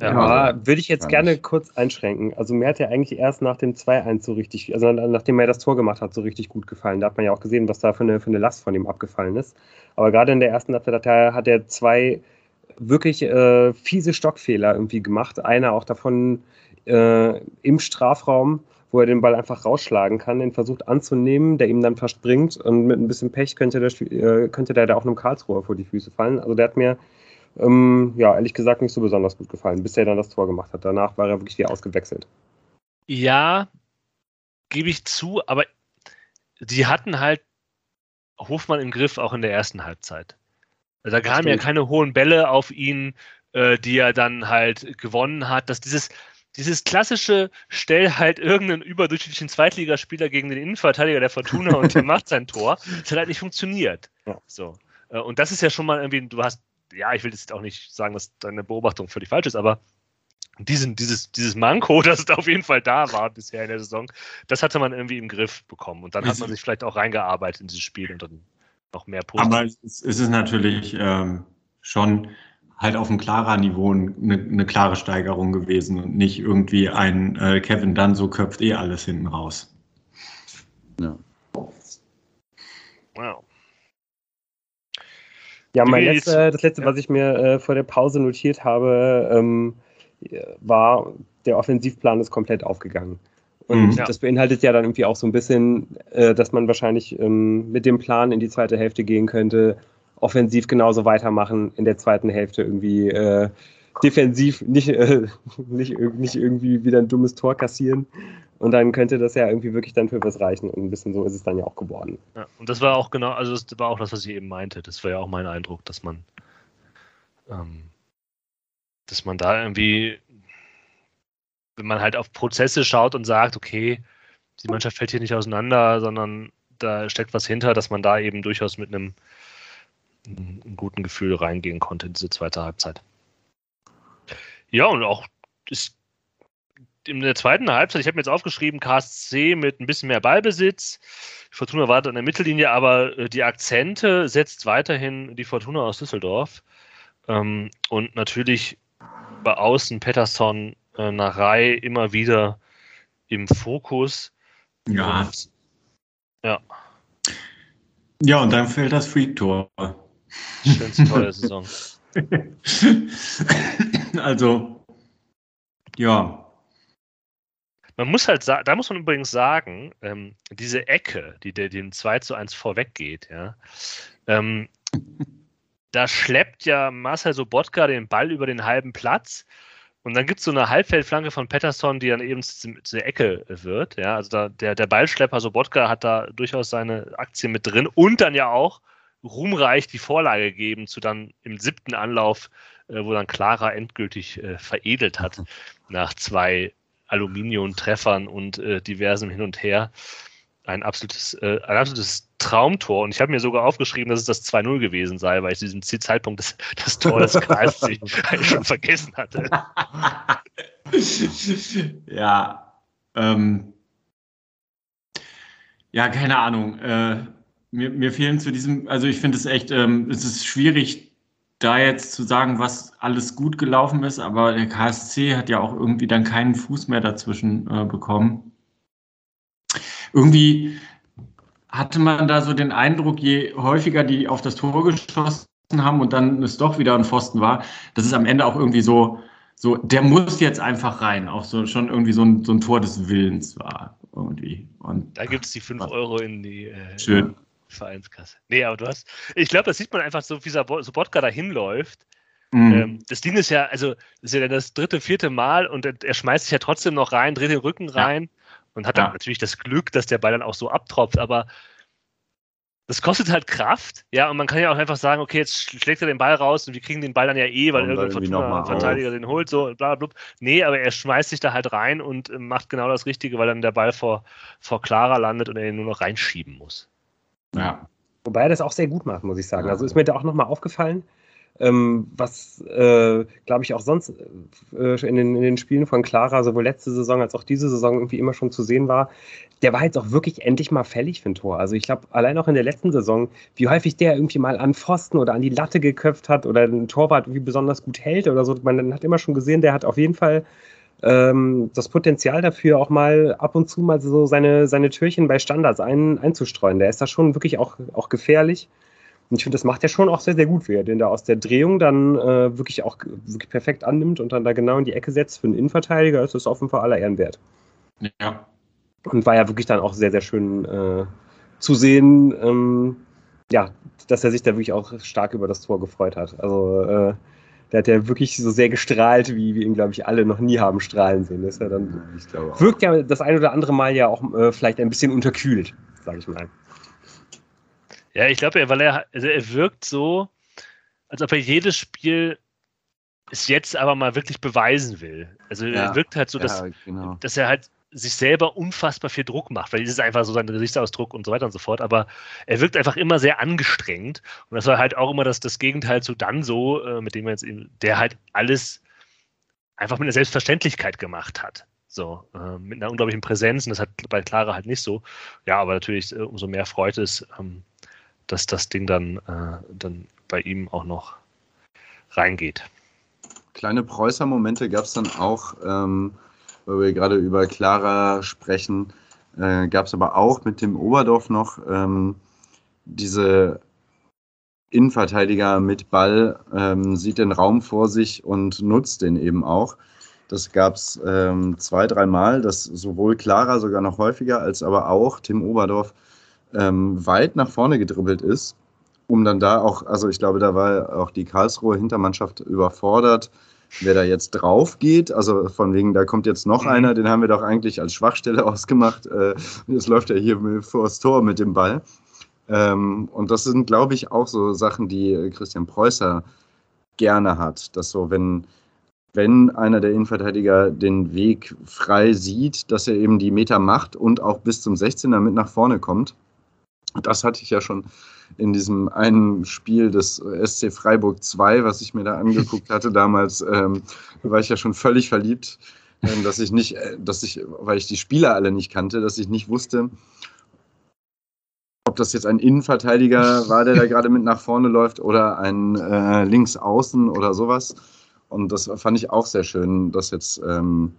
Ja. Ja, würde ich jetzt gerne ich. kurz einschränken. Also mir hat er eigentlich erst nach dem 2-1 so richtig, also nachdem er das Tor gemacht hat, so richtig gut gefallen. Da hat man ja auch gesehen, was da für eine, für eine Last von ihm abgefallen ist. Aber gerade in der ersten Halbzeit hat er, zwei wirklich äh, fiese Stockfehler irgendwie gemacht. Einer auch davon äh, im Strafraum, wo er den Ball einfach rausschlagen kann, den versucht anzunehmen, der ihm dann verspringt und mit ein bisschen Pech könnte der, äh, könnte der da auch einem Karlsruher vor die Füße fallen. Also der hat mir ähm, ja, ehrlich gesagt nicht so besonders gut gefallen, bis er dann das Tor gemacht hat. Danach war er wirklich wie ausgewechselt. Ja, gebe ich zu, aber die hatten halt Hofmann im Griff auch in der ersten Halbzeit. Also Da kamen ja keine hohen Bälle auf ihn, äh, die er dann halt gewonnen hat. Dass dieses, dieses klassische Stell halt irgendeinen überdurchschnittlichen Zweitligaspieler gegen den Innenverteidiger der Fortuna und der macht sein Tor, das hat halt nicht funktioniert. Ja. So. Äh, Und das ist ja schon mal irgendwie, du hast, ja, ich will jetzt auch nicht sagen, dass deine Beobachtung völlig falsch ist, aber diesen, dieses, dieses Manko, das da auf jeden Fall da war bisher in der Saison, das hatte man irgendwie im Griff bekommen. Und dann hat man sich vielleicht auch reingearbeitet in dieses Spiel und dann noch mehr Aber es ist, es ist natürlich ähm, schon halt auf einem klarer Niveau eine, eine klare Steigerung gewesen und nicht irgendwie ein äh, Kevin Dunn so köpft eh alles hinten raus. Ja. Wow. Ja, mein letzte, das letzte, ja. was ich mir äh, vor der Pause notiert habe, ähm, war, der Offensivplan ist komplett aufgegangen. Und Mhm. Ja. das beinhaltet ja dann irgendwie auch so ein bisschen, äh, dass man wahrscheinlich ähm, mit dem Plan in die zweite Hälfte gehen könnte, offensiv genauso weitermachen, in der zweiten Hälfte irgendwie äh, defensiv nicht, äh, nicht, nicht irgendwie wieder ein dummes Tor kassieren. Und dann könnte das ja irgendwie wirklich dann für was reichen. Und ein bisschen so ist es dann ja auch geworden. Ja, und das war auch genau, also das war auch das, was ich eben meinte. Das war ja auch mein Eindruck, dass man, ähm, dass man da irgendwie, wenn man halt auf Prozesse schaut und sagt, okay, die Mannschaft fällt hier nicht auseinander, sondern da steckt was hinter, dass man da eben durchaus mit einem, einem guten Gefühl reingehen konnte in diese zweite Halbzeit. Ja, und auch ist in der zweiten Halbzeit, ich habe mir jetzt aufgeschrieben, KSC mit ein bisschen mehr Ballbesitz. Fortuna wartet an der Mittellinie, aber äh, die Akzente setzt weiterhin die Fortuna aus Düsseldorf. Ähm, und natürlich bei Außen Pettersson äh, nach Rai immer wieder im Fokus. Ja. Und, ja, Ja, und dann fällt das Freak-Tor. schönste Tor der Saison. also, ja. Man muss halt sagen, da muss man übrigens sagen, ähm, diese Ecke, die der dem 2 zu 1 vorweggeht, ja, ähm, da schleppt ja Marcel Sobotka den Ball über den halben Platz und dann gibt es so eine Halbfeldflanke von Pettersson, die dann eben zu, zu der Ecke wird. Ja, also da, der, der Ballschlepper Sobotka hat da durchaus seine Aktie mit drin und dann ja auch ruhmreich die Vorlage gegeben zu dann im siebten Anlauf, äh, wo dann Clara endgültig äh, veredelt hat nach zwei Aluminium-Treffern und äh, diversem Hin und Her. Ein absolutes, äh, ein absolutes Traumtor. Und ich habe mir sogar aufgeschrieben, dass es das 2-0 gewesen sei, weil ich zu diesem Zeitpunkt das, das Tor des KSC eigentlich schon vergessen hatte. ja, ähm, ja, keine Ahnung. Äh, mir, mir fehlen zu diesem, also ich finde es echt, ähm, es ist schwierig, da jetzt zu sagen, was alles gut gelaufen ist, aber der KSC hat ja auch irgendwie dann keinen Fuß mehr dazwischen äh, bekommen. Irgendwie hatte man da so den Eindruck, je häufiger die auf das Tor geschossen haben und dann es doch wieder ein Pfosten war, dass es am Ende auch irgendwie so, so, der muss jetzt einfach rein, auch so schon irgendwie so ein, so ein Tor des Willens war. Irgendwie. Und Da gibt es die 5 Euro in die äh, schön. Vereinskasse. Nee, aber du hast, ich glaube, das sieht man einfach so, wie Sobotka da hinläuft. Mhm. Ähm, das Ding ist ja, also, das ist ja dann das dritte, vierte Mal und er, schmeißt sich ja trotzdem noch rein, dreht den Rücken Ja. rein und hat dann Ja. natürlich das Glück, dass der Ball dann auch so abtropft, aber das kostet halt Kraft, ja, und man kann ja auch einfach sagen, okay, jetzt sch- schlägt er den Ball raus und wir kriegen den Ball dann ja eh, weil irgendein Fortuna-Verteidiger den holt, so, bla, bla, bla. Nee, aber er schmeißt sich da halt rein und äh, macht genau das Richtige, weil dann der Ball vor, vor Clara landet und er ihn nur noch reinschieben muss. Ja. Wobei er das auch sehr gut macht, muss ich sagen. Also ist mir da auch nochmal aufgefallen, ähm, was, äh, glaube ich, auch sonst äh, in, den, in den Spielen von Clara, sowohl letzte Saison als auch diese Saison irgendwie immer schon zu sehen war. Der war jetzt auch wirklich endlich mal fällig für ein Tor. Also ich glaube, allein auch in der letzten Saison, wie häufig der irgendwie mal an Pfosten oder an die Latte geköpft hat oder ein Torwart irgendwie besonders gut hält oder so. Man hat immer schon gesehen, der hat auf jeden Fall ähm, das Potenzial dafür, auch mal ab und zu mal so seine, seine Türchen bei Standards ein, einzustreuen. Der ist da schon wirklich auch, auch gefährlich. Und ich finde, das macht er schon auch sehr, sehr gut, wie er den da aus der Drehung dann äh, wirklich auch wirklich perfekt annimmt und dann da genau in die Ecke setzt. Für einen Innenverteidiger ist das auf jeden Fall aller Ehren wert. Ja. Und war ja wirklich dann auch sehr, sehr schön äh, zu sehen, ähm, ja, dass er sich da wirklich auch stark über das Tor gefreut hat. Also äh, der hat ja wirklich so sehr gestrahlt, wie wir ihn, glaube ich, alle noch nie haben strahlen sehen. Das ist ja dann, Ich glaube auch. wirkt ja das ein oder andere Mal ja auch äh, vielleicht ein bisschen unterkühlt, sage ich mal. Ja, ich glaube, weil er, also er wirkt so, als ob er jedes Spiel es jetzt aber mal wirklich beweisen will. Also Ja, er wirkt halt so, dass, ja, genau. dass er halt sich selber unfassbar viel Druck macht, weil das ist einfach so sein Gesichtsausdruck und so weiter und so fort. Aber er wirkt einfach immer sehr angestrengt. Und das war halt auch immer das, das Gegenteil zu dann so, äh, mit dem er jetzt, eben- der halt alles einfach mit einer Selbstverständlichkeit gemacht hat. So, äh, mit einer unglaublichen Präsenz. Und das hat bei Clara halt nicht so. Ja, aber natürlich, äh, umso mehr freut es, ähm, dass das Ding dann, äh, dann bei ihm auch noch reingeht. Kleine Preußer-Momente gab es dann auch, ähm, weil wir gerade über Clara sprechen, äh, gab es aber auch mit dem Oberdorf noch, ähm, diese Innenverteidiger mit Ball ähm, sieht den Raum vor sich und nutzt den eben auch. Das gab es ähm, zwei, dreimal, dass sowohl Clara sogar noch häufiger als aber auch Tim Oberdorf ähm, weit nach vorne gedribbelt ist, um dann da auch, also ich glaube, da war auch die Karlsruhe Hintermannschaft überfordert, wer da jetzt drauf geht. Also von wegen, da kommt jetzt noch mhm. einer, den haben wir doch eigentlich als Schwachstelle ausgemacht. Äh, jetzt läuft er hier vor das Tor mit dem Ball. Ähm, und das sind, glaube ich, auch so Sachen, die Christian Preußer gerne hat. Dass so, wenn, wenn einer der Innenverteidiger den Weg frei sieht, dass er eben die Meter macht und auch bis zum 16er mit nach vorne kommt. Das hatte ich ja schon in diesem einen Spiel des SC Freiburg 2, was ich mir da angeguckt hatte damals, ähm, war ich ja schon völlig verliebt, äh, dass ich nicht, äh, dass ich, weil ich die Spieler alle nicht kannte, dass ich nicht wusste, ob das jetzt ein Innenverteidiger war, der da gerade mit nach vorne läuft oder ein äh, Linksaußen oder sowas. Und das fand ich auch sehr schön, das jetzt ähm,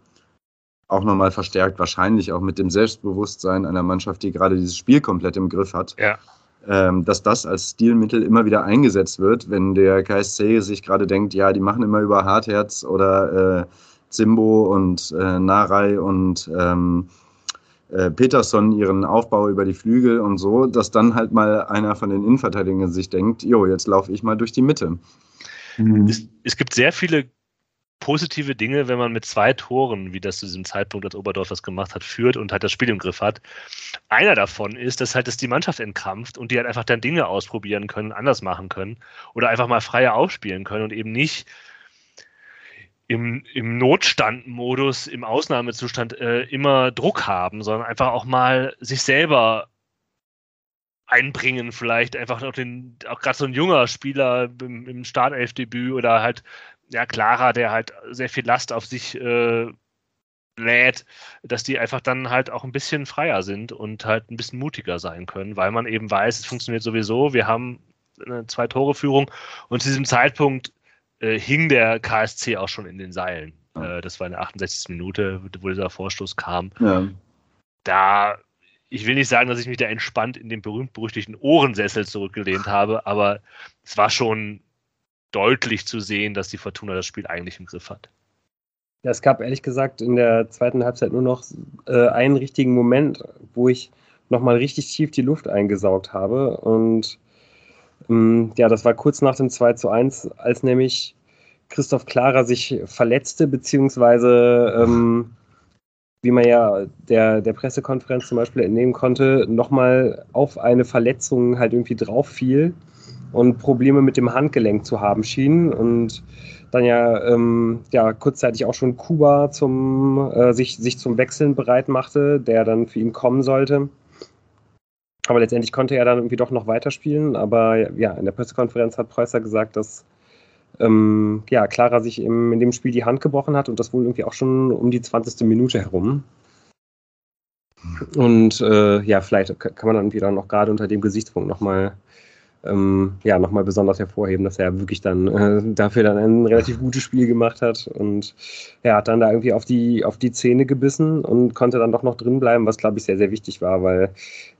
auch nochmal verstärkt, wahrscheinlich auch mit dem Selbstbewusstsein einer Mannschaft, die gerade dieses Spiel komplett im Griff hat. Ja. Ähm, dass das als Stilmittel immer wieder eingesetzt wird, wenn der KSC sich gerade denkt, ja, die machen immer über Hartherz oder äh, Zimbo und äh, Narei und ähm, äh, Peterson ihren Aufbau über die Flügel und so, dass dann halt mal einer von den Innenverteidigern sich denkt, jo, jetzt laufe ich mal durch die Mitte. Mhm. Es, es, gibt sehr viele positive Dinge, wenn man mit zwei Toren, wie das zu diesem Zeitpunkt, als Oberdorf das gemacht hat, führt und halt das Spiel im Griff hat. Einer davon ist, dass halt dass die Mannschaft entkrampft und die halt einfach dann Dinge ausprobieren können, anders machen können oder einfach mal freier aufspielen können und eben nicht im, im Notstandmodus, im Ausnahmezustand äh, immer Druck haben, sondern einfach auch mal sich selber einbringen, vielleicht einfach auch den, auch gerade so ein junger Spieler im, im Startelfdebüt oder halt, ja, Clara, der halt sehr viel Last auf sich äh, lädt, dass die einfach dann halt auch ein bisschen freier sind und halt ein bisschen mutiger sein können, weil man eben weiß, es funktioniert sowieso, wir haben eine Zwei-Tore-Führung und zu diesem Zeitpunkt äh, hing der KSC auch schon in den Seilen. Ja. Äh, das war in der 68. Minute, wo dieser Vorstoß kam. Ja. Da, ich will nicht sagen, dass ich mich da entspannt in den berühmt-berüchtigten Ohrensessel zurückgelehnt habe, aber es war schon deutlich zu sehen, dass die Fortuna das Spiel eigentlich im Griff hat. Ja, es gab ehrlich gesagt in der zweiten Halbzeit nur noch äh, einen richtigen Moment, wo ich nochmal richtig tief die Luft eingesaugt habe und ähm, ja, das war kurz nach dem 2 zu 1, als nämlich Christoph Klara sich verletzte, beziehungsweise, ähm, wie man ja der, der Pressekonferenz zum Beispiel entnehmen konnte, nochmal auf eine Verletzung halt irgendwie drauf fiel und Probleme mit dem Handgelenk zu haben schien und dann ja, ähm, ja kurzzeitig auch schon Kuba zum, äh, sich, sich zum Wechseln bereit machte, der dann für ihn kommen sollte. Aber letztendlich konnte er dann irgendwie doch noch weiterspielen. Aber ja, in der Pressekonferenz hat Preußer gesagt, dass ähm, ja, Clara sich im, in dem Spiel die Hand gebrochen hat und das wohl irgendwie auch schon um die 20. Minute herum. Und äh, ja, vielleicht kann man dann dann auch gerade unter dem Gesichtspunkt nochmal ähm, ja, nochmal besonders hervorheben, dass er wirklich dann äh, dafür dann ein relativ gutes Spiel gemacht hat und er hat dann da irgendwie auf die, auf die Zähne gebissen und konnte dann doch noch drin bleiben, was glaube ich sehr, sehr wichtig war, weil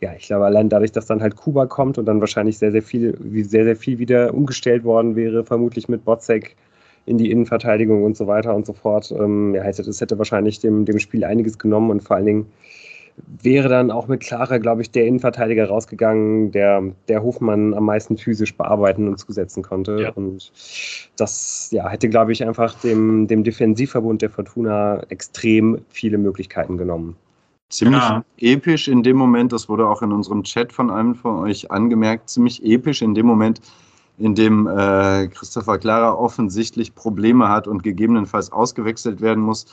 ja, ich glaube allein dadurch, dass dann halt Kuba kommt und dann wahrscheinlich sehr, sehr viel, sehr, sehr viel wieder umgestellt worden wäre, vermutlich mit Botzek in die Innenverteidigung und so weiter und so fort. Ähm, ja, das hätte wahrscheinlich dem, dem Spiel einiges genommen und vor allen Dingen wäre dann auch mit Clara, glaube ich, der Innenverteidiger rausgegangen, der, der Hofmann am meisten physisch bearbeiten und zusetzen konnte. Ja. Und das ja, hätte, glaube ich, einfach dem, dem Defensivverbund der Fortuna extrem viele Möglichkeiten genommen. Ziemlich ja. episch in dem Moment, das wurde auch in unserem Chat von einem von euch angemerkt, ziemlich episch in dem Moment, in dem äh, Christopher Clara offensichtlich Probleme hat und gegebenenfalls ausgewechselt werden muss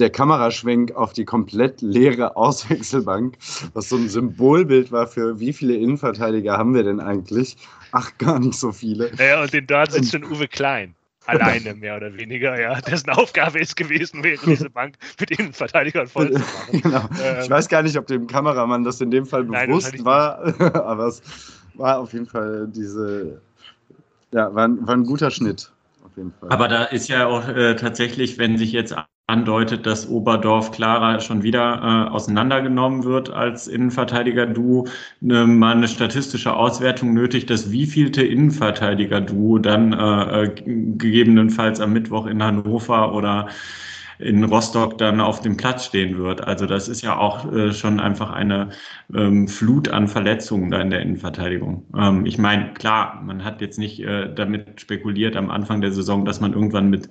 der Kameraschwenk auf die komplett leere Auswechselbank, was so ein Symbolbild war für wie viele Innenverteidiger haben wir denn eigentlich? Ach, gar nicht so viele. Ja, und den dort sitzt schon Uwe Klein. Alleine mehr oder weniger, ja. Dessen Aufgabe ist gewesen, wäre diese Bank mit Innenverteidigern voll zu machen. Genau. Ähm, ich weiß gar nicht, ob dem Kameramann das in dem Fall bewusst nein, war, aber es war auf jeden Fall diese, ja, war, war ein guter Schnitt. Auf jeden Fall. Aber da ist ja auch äh, tatsächlich, wenn sich jetzt andeutet, dass Oberdorf Clara schon wieder äh, auseinandergenommen wird als Innenverteidiger-Duo, ne, mal eine statistische Auswertung nötig, dass wievielte Innenverteidiger-Duo dann äh, äh, gegebenenfalls am Mittwoch in Hannover oder in Rostock dann auf dem Platz stehen wird. Also das ist ja auch äh, schon einfach eine ähm, Flut an Verletzungen da in der Innenverteidigung. Ähm, ich meine, klar, man hat jetzt nicht äh, damit spekuliert am Anfang der Saison, dass man irgendwann mit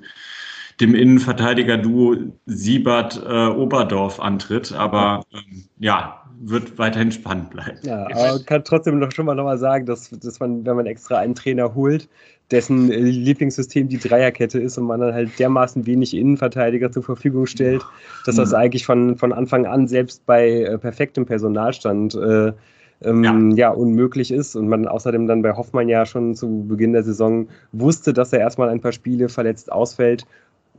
dem Innenverteidiger-Duo Siebert-Oberdorf äh, antritt, aber ähm, ja, wird weiterhin spannend bleiben. Ja, aber kann trotzdem noch schon mal nochmal sagen, dass, dass man, wenn man extra einen Trainer holt, dessen äh, Lieblingssystem die Dreierkette ist und man dann halt dermaßen wenig Innenverteidiger zur Verfügung stellt, dass das eigentlich von, von Anfang an selbst bei äh, perfektem Personalstand äh, ähm, ja. ja. unmöglich ist und man außerdem dann bei Hoffmann ja schon zu Beginn der Saison wusste, dass er erstmal ein paar Spiele verletzt ausfällt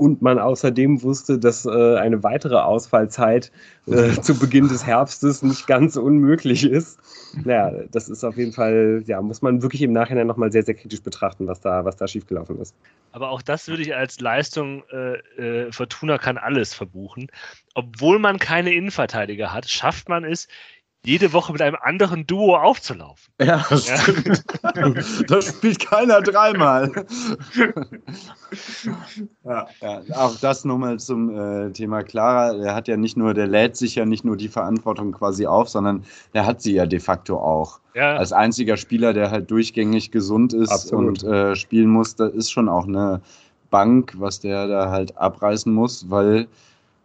und man außerdem wusste, dass äh, eine weitere Ausfallzeit äh, zu Beginn des Herbstes nicht ganz unmöglich ist. Naja, das ist auf jeden Fall, ja, muss man wirklich im Nachhinein nochmal sehr, sehr kritisch betrachten, was da, was da schiefgelaufen ist. Aber auch das würde ich als Leistung, äh, äh Fortuna kann alles verbuchen. Obwohl man keine Innenverteidiger hat, schafft man es, jede Woche mit einem anderen Duo aufzulaufen. Ja, das ja. stimmt. das spielt keiner dreimal. ja. ja. auch das nochmal zum äh, Thema Clara. Der hat ja nicht nur, der lädt sich ja nicht nur die Verantwortung quasi auf, sondern er hat sie ja de facto auch. Ja. Als einziger Spieler, der halt durchgängig gesund ist Absolut. und äh, spielen muss, da ist schon auch eine Bank, was der da halt abreißen muss, weil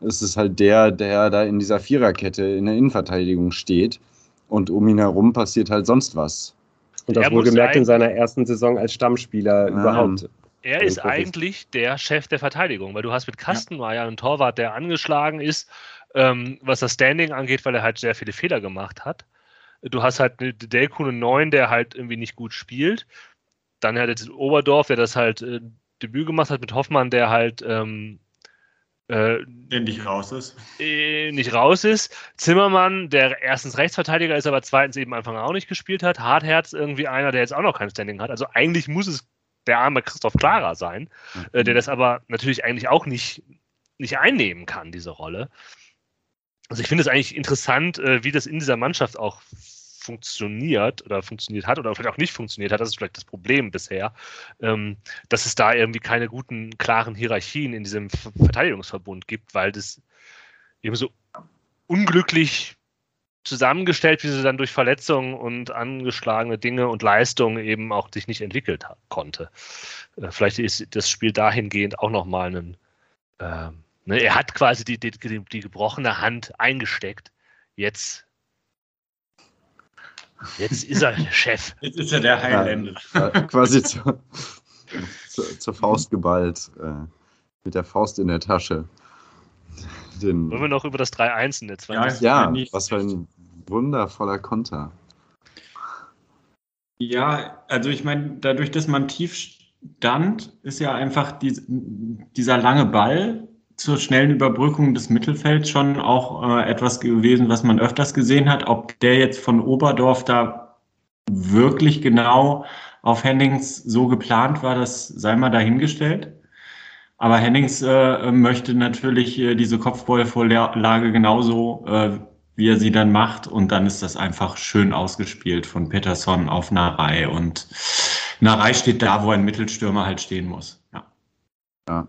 es ist halt der, der da in dieser Viererkette in der Innenverteidigung steht. Und um ihn herum passiert halt sonst was. Und das wohlgemerkt in seiner ersten Saison als Stammspieler ja. überhaupt. Er ist eigentlich der Chef der Verteidigung, weil du hast mit Kastenmeier einen Torwart, der angeschlagen ist, ähm, was das Standing angeht, weil er halt sehr viele Fehler gemacht hat. Du hast halt Delkuh einen Neuen, der halt irgendwie nicht gut spielt. Dann hat jetzt Oberdorf, der das halt äh, Debüt gemacht hat mit Hoffmann, der halt ähm, äh, der nicht raus ist. Äh, nicht raus ist. Zimmermann, der erstens Rechtsverteidiger ist, aber zweitens eben Anfang auch nicht gespielt hat. Hartherz irgendwie einer, der jetzt auch noch kein Standing hat. Also eigentlich muss es der arme Christoph Klara sein, mhm. äh, der das aber natürlich eigentlich auch nicht, nicht einnehmen kann, diese Rolle. Also ich finde es eigentlich interessant, äh, wie das in dieser Mannschaft auch funktioniert oder funktioniert hat oder vielleicht auch nicht funktioniert hat, das ist vielleicht das Problem bisher, ähm, dass es da irgendwie keine guten, klaren Hierarchien in diesem Verteidigungsverbund gibt, weil das eben so unglücklich zusammengestellt, wie sie dann durch Verletzungen und angeschlagene Dinge und Leistungen eben auch sich nicht entwickelt konnte. Äh, vielleicht ist das Spiel dahingehend auch nochmal ein, äh, ne, er hat quasi die, die, die gebrochene Hand eingesteckt. Jetzt Jetzt ist er der Chef. Jetzt ist er der Highlander. Ja, quasi zur, zur, zur, Faust geballt. Äh, mit der Faust in der Tasche. Den, Wollen wir noch über das 3-1 in der zweiten Ja, ja was für ein wundervoller Konter. Ja, also ich meine, dadurch, dass man tief stand, ist ja einfach die, dieser lange Ball zur schnellen Überbrückung des Mittelfelds schon auch äh, etwas gewesen, was man öfters gesehen hat. Ob der jetzt von Oberdorf da wirklich genau auf Hennings so geplant war, das sei mal dahingestellt. Aber Hennings äh, möchte natürlich äh, diese Kopfballvorlage genauso, äh, wie er sie dann macht. Und dann ist das einfach schön ausgespielt von Peterson auf Narei. Und Narei steht da, wo ein Mittelstürmer halt stehen muss. Ja. ja.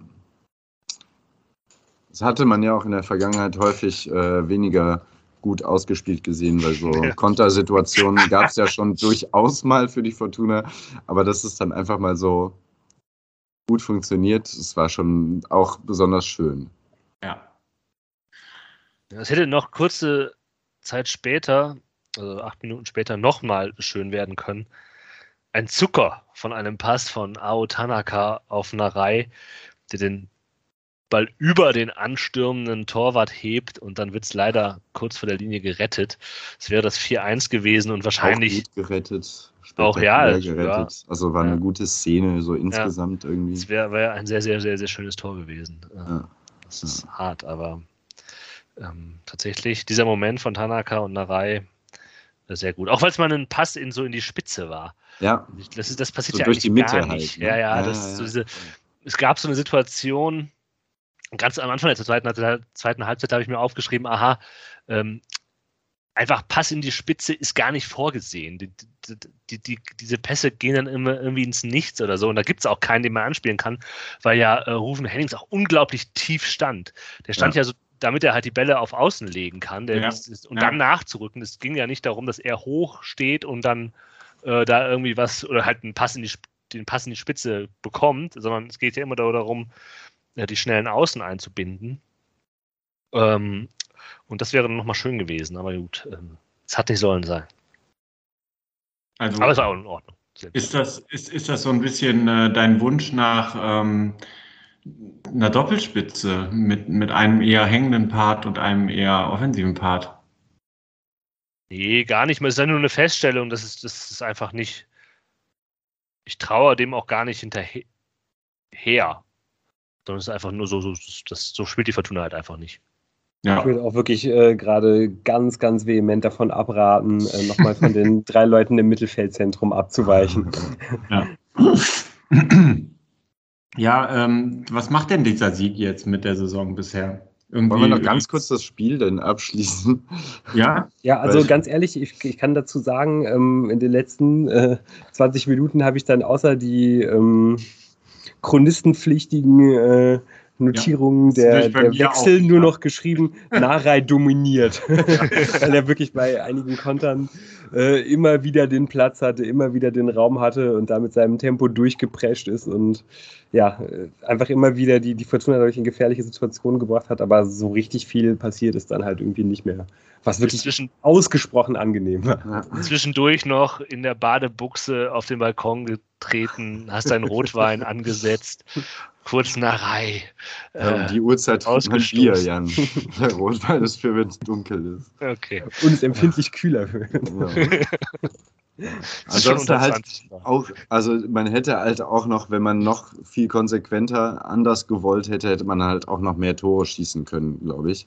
Das hatte man ja auch in der Vergangenheit häufig äh, weniger gut ausgespielt gesehen, weil so ja. Kontersituationen gab es ja schon durchaus mal für die Fortuna, aber das ist dann einfach mal so gut funktioniert. Es war schon auch besonders schön. Ja. Es hätte noch kurze Zeit später, also acht Minuten später, nochmal schön werden können. Ein Zucker von einem Pass von Ao Tanaka auf Narei, der den Ball über den anstürmenden Torwart hebt und dann wird es leider kurz vor der Linie gerettet. Es wäre das 4-1 gewesen und wahrscheinlich. Auch gut gerettet. Auch ja, gerettet. Ja. Also war eine gute Szene, so insgesamt ja. irgendwie. Es wäre wär ein sehr, sehr, sehr, sehr schönes Tor gewesen. Ja. Das ist hart, aber ähm, tatsächlich dieser Moment von Tanaka und Narei sehr gut. Auch weil es mal ein Pass in so in die Spitze war. Ja. Das, ist, das passiert so ja durch die Mitte gar nicht. Halt, ne? Ja, ja, das, So diese, es gab so eine Situation, ganz am Anfang der zweiten, der zweiten Halbzeit habe ich mir aufgeschrieben, aha, ähm, einfach Pass in die Spitze ist gar nicht vorgesehen. Die, die, die, diese Pässe gehen dann immer irgendwie ins Nichts oder so. Und da gibt es auch keinen, den man anspielen kann, weil ja äh, Rufen Hennings auch unglaublich tief stand. Der stand ja, ja so, damit er halt die Bälle auf Außen legen kann. Ja. Ist, und ja. dann nachzurücken. Es ging ja nicht darum, dass er hoch steht und dann äh, da irgendwie was oder halt einen Pass in die, den Pass in die Spitze bekommt, sondern es geht ja immer darum, ja, die schnellen Außen einzubinden. Ähm, und das wäre nochmal schön gewesen, aber gut, ähm, es hat nicht sollen sein. Also, aber es war auch in Ordnung. Ist das, ist, ist das so ein bisschen äh, dein Wunsch nach ähm, einer Doppelspitze mit, mit einem eher hängenden Part und einem eher offensiven Part? Nee, gar nicht mehr. Es ist ja nur eine Feststellung, das ist, das ist einfach nicht. Ich traue dem auch gar nicht hinterher. Sondern es ist einfach nur so, so, das, so spielt die Fortuna halt einfach nicht. Ja. Ich würde auch wirklich äh, gerade ganz, ganz vehement davon abraten, äh, nochmal von den drei Leuten im Mittelfeldzentrum abzuweichen. Ja, ja ähm, was macht denn dieser Sieg jetzt mit der Saison bisher? Irgendwie Wollen wir noch ganz kurz das Spiel denn abschließen? Ja. Ja, also ganz ehrlich, ich, ich kann dazu sagen, ähm, in den letzten äh, 20 Minuten habe ich dann außer die ähm, chronistenpflichtigen äh, Notierungen ja, der, der Wechsel auch, nur noch geschrieben, Narei dominiert. Weil er wirklich bei einigen Kontern äh, immer wieder den Platz hatte, immer wieder den Raum hatte und da mit seinem Tempo durchgeprescht ist und ja, äh, einfach immer wieder die, die Fortuna dadurch in gefährliche Situationen gebracht hat, aber so richtig viel passiert ist dann halt irgendwie nicht mehr. Was wirklich Zwischen, ausgesprochen angenehm war. Zwischendurch noch in der Badebuchse auf den Balkon getreten, hast deinen Rotwein angesetzt kurz nach Rei. Ja, um die Uhrzeit trinkt man Bier, Jan. Der Rotwein ist für, wenn es dunkel ist. Okay. Und ist empfindlich kühler. Ja. Ansonsten halt auch, also man hätte halt auch noch, wenn man noch viel konsequenter anders gewollt hätte, hätte man halt auch noch mehr Tore schießen können, glaube ich.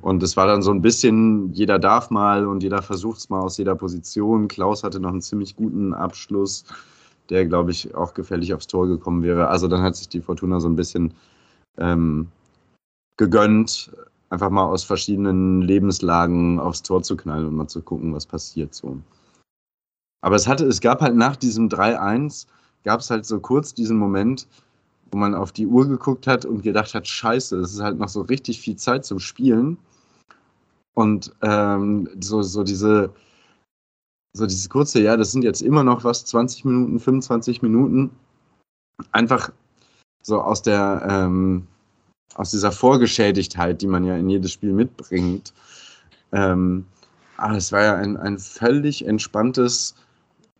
Und es war dann so ein bisschen, jeder darf mal und jeder versucht es mal aus jeder Position. Klaus hatte noch einen ziemlich guten Abschluss der, glaube ich, auch gefährlich aufs Tor gekommen wäre. Also dann hat sich die Fortuna so ein bisschen ähm, gegönnt, einfach mal aus verschiedenen Lebenslagen aufs Tor zu knallen und mal zu gucken, was passiert so. Aber es hatte, es gab halt nach diesem 3-1, gab es halt so kurz diesen Moment, wo man auf die Uhr geguckt hat und gedacht hat, scheiße, es ist halt noch so richtig viel Zeit zum Spielen. Und ähm, so, so diese, so dieses kurze, ja, das sind jetzt immer noch was, 20 Minuten, 25 Minuten, einfach so aus der, ähm, aus dieser Vorgeschädigtheit, die man ja in jedes Spiel mitbringt. Ähm, aber es war ja ein, ein völlig entspanntes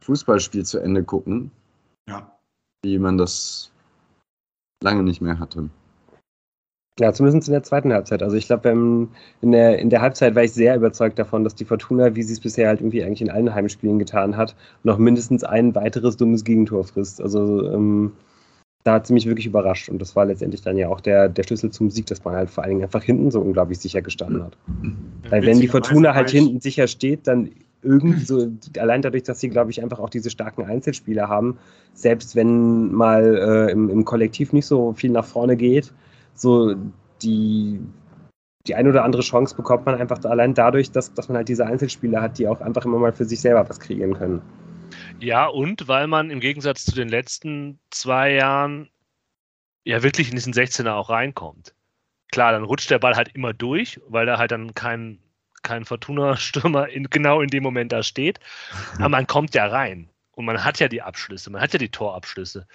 Fußballspiel zu Ende gucken. Ja. Wie man das lange nicht mehr hatte. Ja, zumindest in der zweiten Halbzeit. Also ich glaube, in der, in der Halbzeit war ich sehr überzeugt davon, dass die Fortuna, wie sie es bisher halt irgendwie eigentlich in allen Heimspielen getan hat, noch mindestens ein weiteres dummes Gegentor frisst. Also ähm, da hat sie mich wirklich überrascht. Und das war letztendlich dann ja auch der, der Schlüssel zum Sieg, dass man halt vor allen Dingen einfach hinten so unglaublich sicher gestanden hat. Ja, Weil wenn die Fortuna halt hinten sicher steht, dann irgendwie so, allein dadurch, dass sie, glaube ich, einfach auch diese starken Einzelspieler haben, selbst wenn mal äh, im, im Kollektiv nicht so viel nach vorne geht, so die, die eine oder andere Chance bekommt man einfach allein dadurch, dass, dass man halt diese Einzelspieler hat, die auch einfach immer mal für sich selber was kreieren können. Ja, und weil man im Gegensatz zu den letzten zwei Jahren ja wirklich in diesen 16er auch reinkommt. Klar, dann rutscht der Ball halt immer durch, weil da halt dann kein, kein Fortuna-Stürmer in, genau in dem Moment da steht. Aber man kommt ja rein. Und man hat ja die Abschlüsse, man hat ja die Torabschlüsse.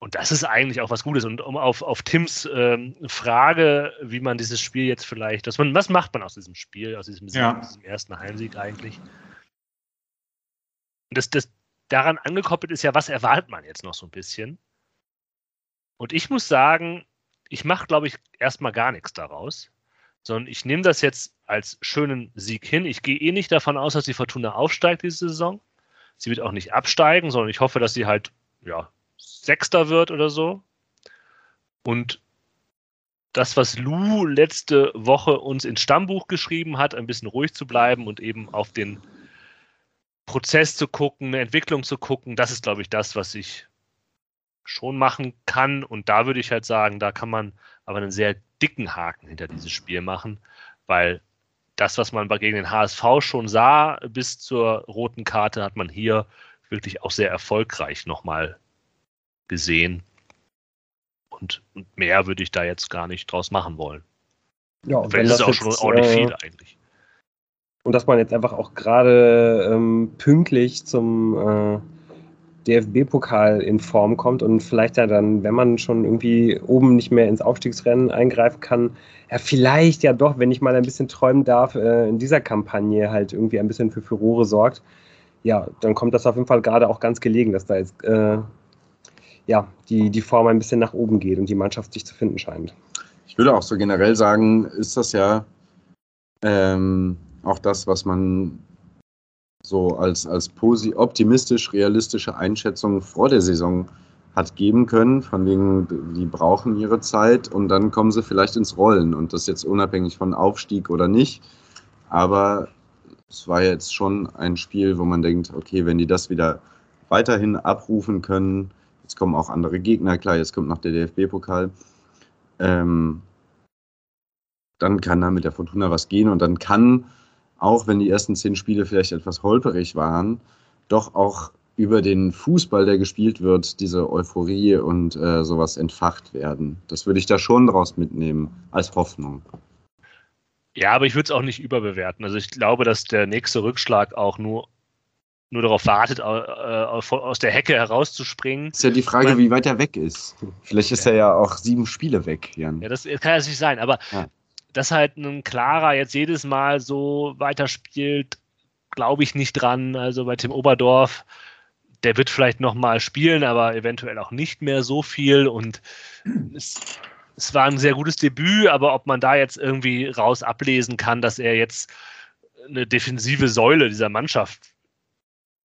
Und das ist eigentlich auch was Gutes. Und um auf, auf Tims ähm, Frage, wie man dieses Spiel jetzt vielleicht, dass man, was macht man aus diesem Spiel, aus diesem, ja. Diesem ersten Heimsieg eigentlich? Und das, das daran angekoppelt ist ja, was erwartet man jetzt noch so ein bisschen? Und ich muss sagen, ich mache, glaube ich, erstmal gar nichts daraus, sondern ich nehme das jetzt als schönen Sieg hin. Ich gehe eh nicht davon aus, dass die Fortuna aufsteigt diese Saison. Sie wird auch nicht absteigen, sondern ich hoffe, dass sie halt ja, Sechster wird oder so. Und das, was Lou letzte Woche uns ins Stammbuch geschrieben hat, ein bisschen ruhig zu bleiben und eben auf den Prozess zu gucken, eine Entwicklung zu gucken, das ist, glaube ich, das, was ich schon machen kann. Und da würde ich halt sagen, da kann man aber einen sehr dicken Haken hinter dieses Spiel machen, weil das, was man gegen den HSV schon sah bis zur roten Karte, hat man hier wirklich auch sehr erfolgreich nochmal gesehen. Und, und, mehr würde ich da jetzt gar nicht draus machen wollen. Ja, und Vielleicht ist es auch schon ordentlich äh, viel eigentlich. Und dass man jetzt einfach auch gerade ähm, pünktlich zum äh, DFB-Pokal in Form kommt und vielleicht ja dann, wenn man schon irgendwie oben nicht mehr ins Aufstiegsrennen eingreifen kann, ja, vielleicht ja doch, wenn ich mal ein bisschen träumen darf, äh, in dieser Kampagne halt irgendwie ein bisschen für Furore sorgt. Ja, dann kommt das auf jeden Fall gerade auch ganz gelegen, dass da jetzt äh, ja, die, die Form ein bisschen nach oben geht und die Mannschaft sich zu finden scheint. Ich würde auch so generell sagen, ist das ja ähm, auch das, was man so als, als optimistisch realistische Einschätzung vor der Saison hat geben können, von wegen, die brauchen ihre Zeit und dann kommen sie vielleicht ins Rollen und das jetzt unabhängig von Aufstieg oder nicht. Aber es war jetzt schon ein Spiel, wo man denkt, okay, wenn die das wieder weiterhin abrufen können, jetzt kommen auch andere Gegner, klar, jetzt kommt noch der DFB-Pokal, ähm, dann kann da mit der Fortuna was gehen und dann kann auch wenn die ersten zehn Spiele vielleicht etwas holperig waren, doch auch über den Fußball, der gespielt wird, diese Euphorie und äh, sowas entfacht werden. Das würde ich da schon draus mitnehmen, als Hoffnung. Ja, aber ich würde es auch nicht überbewerten. Also ich glaube, dass der nächste Rückschlag auch nur, nur darauf wartet, äh, aus der Hecke herauszuspringen. Ist ja die Frage, wie weit er weg ist. Vielleicht ist ja. er ja auch sieben Spiele weg, Jan. Ja, das kann ja nicht sein, aber ja dass halt ein Klarer jetzt jedes Mal so weiterspielt, glaube ich nicht dran. Also bei Tim Oberdorf, der wird vielleicht nochmal spielen, aber eventuell auch nicht mehr so viel. Und es, es war ein sehr gutes Debüt, aber ob man da jetzt irgendwie raus ablesen kann, dass er jetzt eine defensive Säule dieser Mannschaft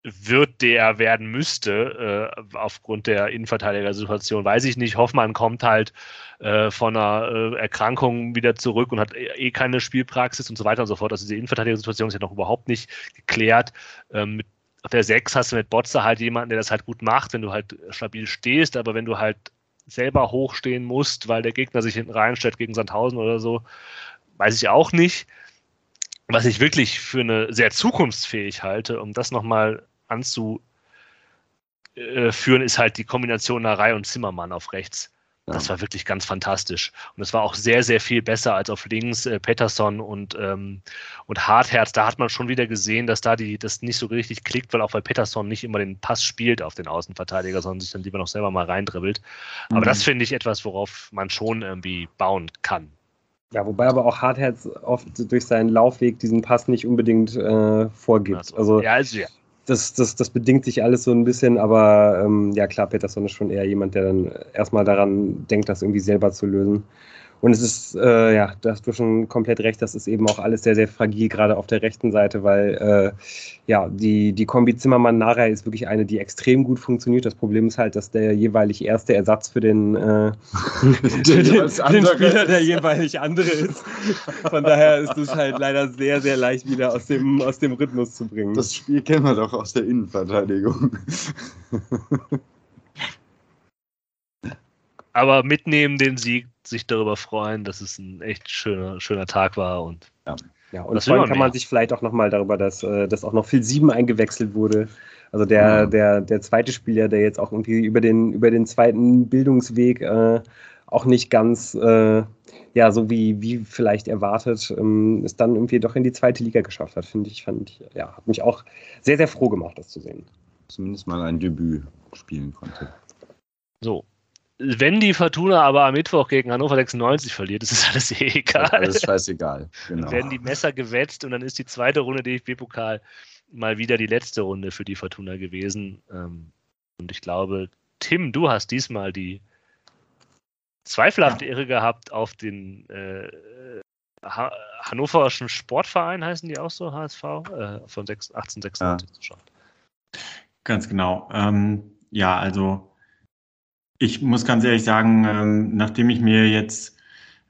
wird, der werden müsste, äh, aufgrund der Innenverteidiger-Situation, weiß ich nicht. Hoffmann kommt halt äh, von einer äh, Erkrankung wieder zurück und hat eh, eh keine Spielpraxis und so weiter und so fort. Also diese Innenverteidiger-Situation ist ja noch überhaupt nicht geklärt. Ähm, mit, auf der 6 hast du mit Botze halt jemanden, der das halt gut macht, wenn du halt stabil stehst, aber wenn du halt selber hochstehen musst, weil der Gegner sich hinten reinstellt gegen Sandhausen oder so, weiß ich auch nicht. Was ich wirklich für eine sehr zukunftsfähig halte, um das nochmal anzuführen, ist halt die Kombination Narei und Zimmermann auf rechts. Ja. Das war wirklich ganz fantastisch. Und es war auch sehr, sehr viel besser als auf links äh, Peterson und, ähm, und Hartherz. Da hat man schon wieder gesehen, dass da die, das nicht so richtig klickt, weil auch weil Peterson nicht immer den Pass spielt auf den Außenverteidiger, sondern sich dann lieber noch selber mal reindribbelt. Mhm. Aber das finde ich etwas, worauf man schon irgendwie bauen kann. Ja, wobei aber auch Hartherz oft durch seinen Laufweg diesen Pass nicht unbedingt äh, vorgibt. Also, also, ja, also ja das, das, das bedingt sich alles so ein bisschen, aber ähm, ja klar, Peterson ist schon eher jemand, der dann erstmal daran denkt, das irgendwie selber zu lösen. Und es ist, äh, ja, da hast du schon komplett recht, das ist eben auch alles sehr, sehr fragil, gerade auf der rechten Seite, weil äh, ja, die, die Kombi Zimmermann-Nara ist wirklich eine, die extrem gut funktioniert. Das Problem ist halt, dass der jeweilig erste Ersatz für den, äh, den, den, Spieler der jeweilig andere ist. Von daher ist es halt leider sehr, sehr leicht wieder aus dem, aus dem Rhythmus zu bringen. Das Spiel kennen wir doch aus der Innenverteidigung. Aber mitnehmen den Sieg sich darüber freuen, dass es ein echt schöner, schöner Tag war. Und ja, ja und freuen kann man sich vielleicht auch nochmal darüber, dass, äh, dass auch noch Phil 7 eingewechselt wurde. Also der, ja. der, der zweite Spieler, der jetzt auch irgendwie über den, über den zweiten Bildungsweg äh, auch nicht ganz, äh, ja, so wie, wie vielleicht erwartet, ähm, es dann irgendwie doch in die zweite Liga geschafft hat, finde ich, fand ich, ja, hat mich auch sehr, sehr froh gemacht, das zu sehen. Zumindest mal ein Debüt spielen konnte. So, wenn die Fortuna aber am Mittwoch gegen Hannover 96 verliert, ist es alles eh egal. Alles scheißegal. Genau. Dann werden die Messer gewetzt und dann ist die zweite Runde DFB-Pokal mal wieder die letzte Runde für die Fortuna gewesen. Ähm, und ich glaube, Tim, du hast diesmal die zweifelhafte Irre gehabt auf den äh, Hannoverischen Sportverein, heißen die auch so, HSV, äh, von 1896 ja. zu schauen. Ganz genau. Ähm, ja, also ich muss ganz ehrlich sagen, ähm, nachdem ich mir jetzt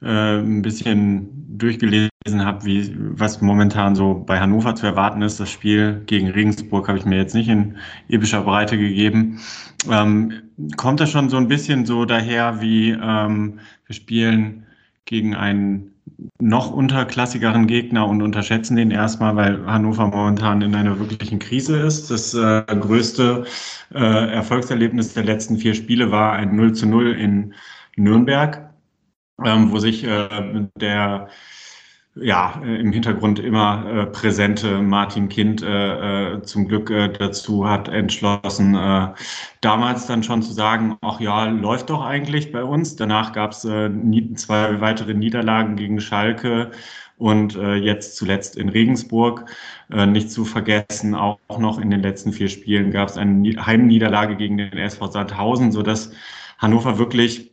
äh, ein bisschen durchgelesen habe, wie, was momentan so bei Hannover zu erwarten ist. Das Spiel gegen Regensburg habe ich mir jetzt nicht in epischer Breite gegeben. Ähm, kommt das schon so ein bisschen so daher, wie ähm, wir spielen gegen einen noch unterklassigeren Gegner und unterschätzen den erstmal, weil Hannover momentan in einer wirklichen Krise ist. Das äh, größte äh, Erfolgserlebnis der letzten vier Spiele war ein 0 zu 0 in Nürnberg, ähm, wo sich äh, der ja, im Hintergrund immer äh, präsente Martin Kind äh, äh, zum Glück äh, dazu hat entschlossen, äh, damals dann schon zu sagen, ach ja, läuft doch eigentlich bei uns. Danach gab es äh, zwei weitere Niederlagen gegen Schalke und äh, jetzt zuletzt in Regensburg. Äh, nicht zu vergessen, auch noch in den letzten vier Spielen gab es eine Heimniederlage gegen den SV Sandhausen, sodass Hannover wirklich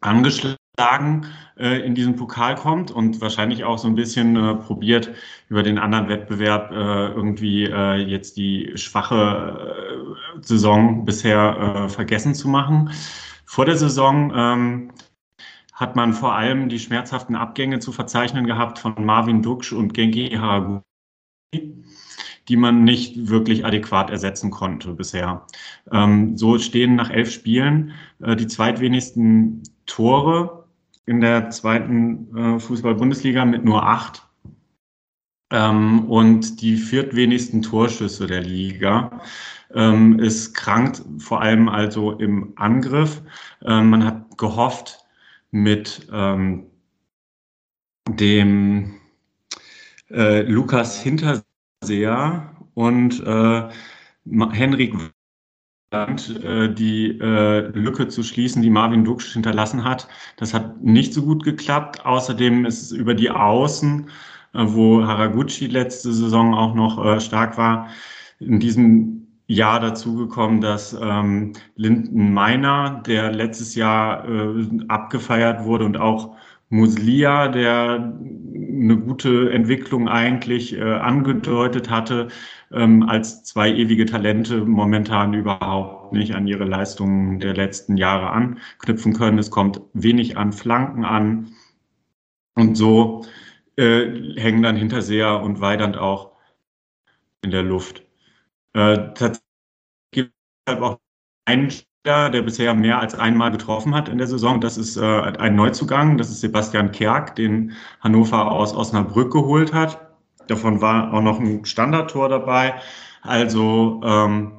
angeschlagen äh, in diesen Pokal kommt und wahrscheinlich auch so ein bisschen äh, probiert, über den anderen Wettbewerb äh, irgendwie äh, jetzt die schwache äh, Saison bisher äh, vergessen zu machen. Vor der Saison ähm, hat man vor allem die schmerzhaften Abgänge zu verzeichnen gehabt von Marvin Duksch und Genki Haraguchi die man nicht wirklich adäquat ersetzen konnte bisher. Ähm, so stehen nach elf Spielen äh, die zweitwenigsten Tore in der zweiten äh, Fußball-Bundesliga mit nur acht ähm, und die viertwenigsten Torschüsse der Liga. Ähm, es krankt vor allem also im Angriff. Ähm, man hat gehofft, mit ähm, dem äh, Lukas Hinterseher und äh, Henrik die äh, Lücke zu schließen, die Marvin Duksch hinterlassen hat. Das hat nicht so gut geklappt. Außerdem ist es über die Außen, äh, wo Haraguchi letzte Saison auch noch äh, stark war, in diesem Jahr dazugekommen, dass ähm, Linden Meiner, der letztes Jahr äh, abgefeiert wurde und auch Muslia, der eine gute Entwicklung eigentlich äh, angedeutet hatte, ähm, als zwei ewige Talente momentan überhaupt nicht an ihre Leistungen der letzten Jahre anknüpfen können. Es kommt wenig an Flanken an. Und so äh, hängen dann Hinterseher und Weidand auch in der Luft. Äh, tatsächlich gibt es halt auch einen der bisher mehr als einmal getroffen hat in der Saison. Das ist äh, ein Neuzugang. Das ist Sebastian Kerk, den Hannover aus Osnabrück geholt hat. Davon war auch noch ein Standardtor dabei. Also ähm,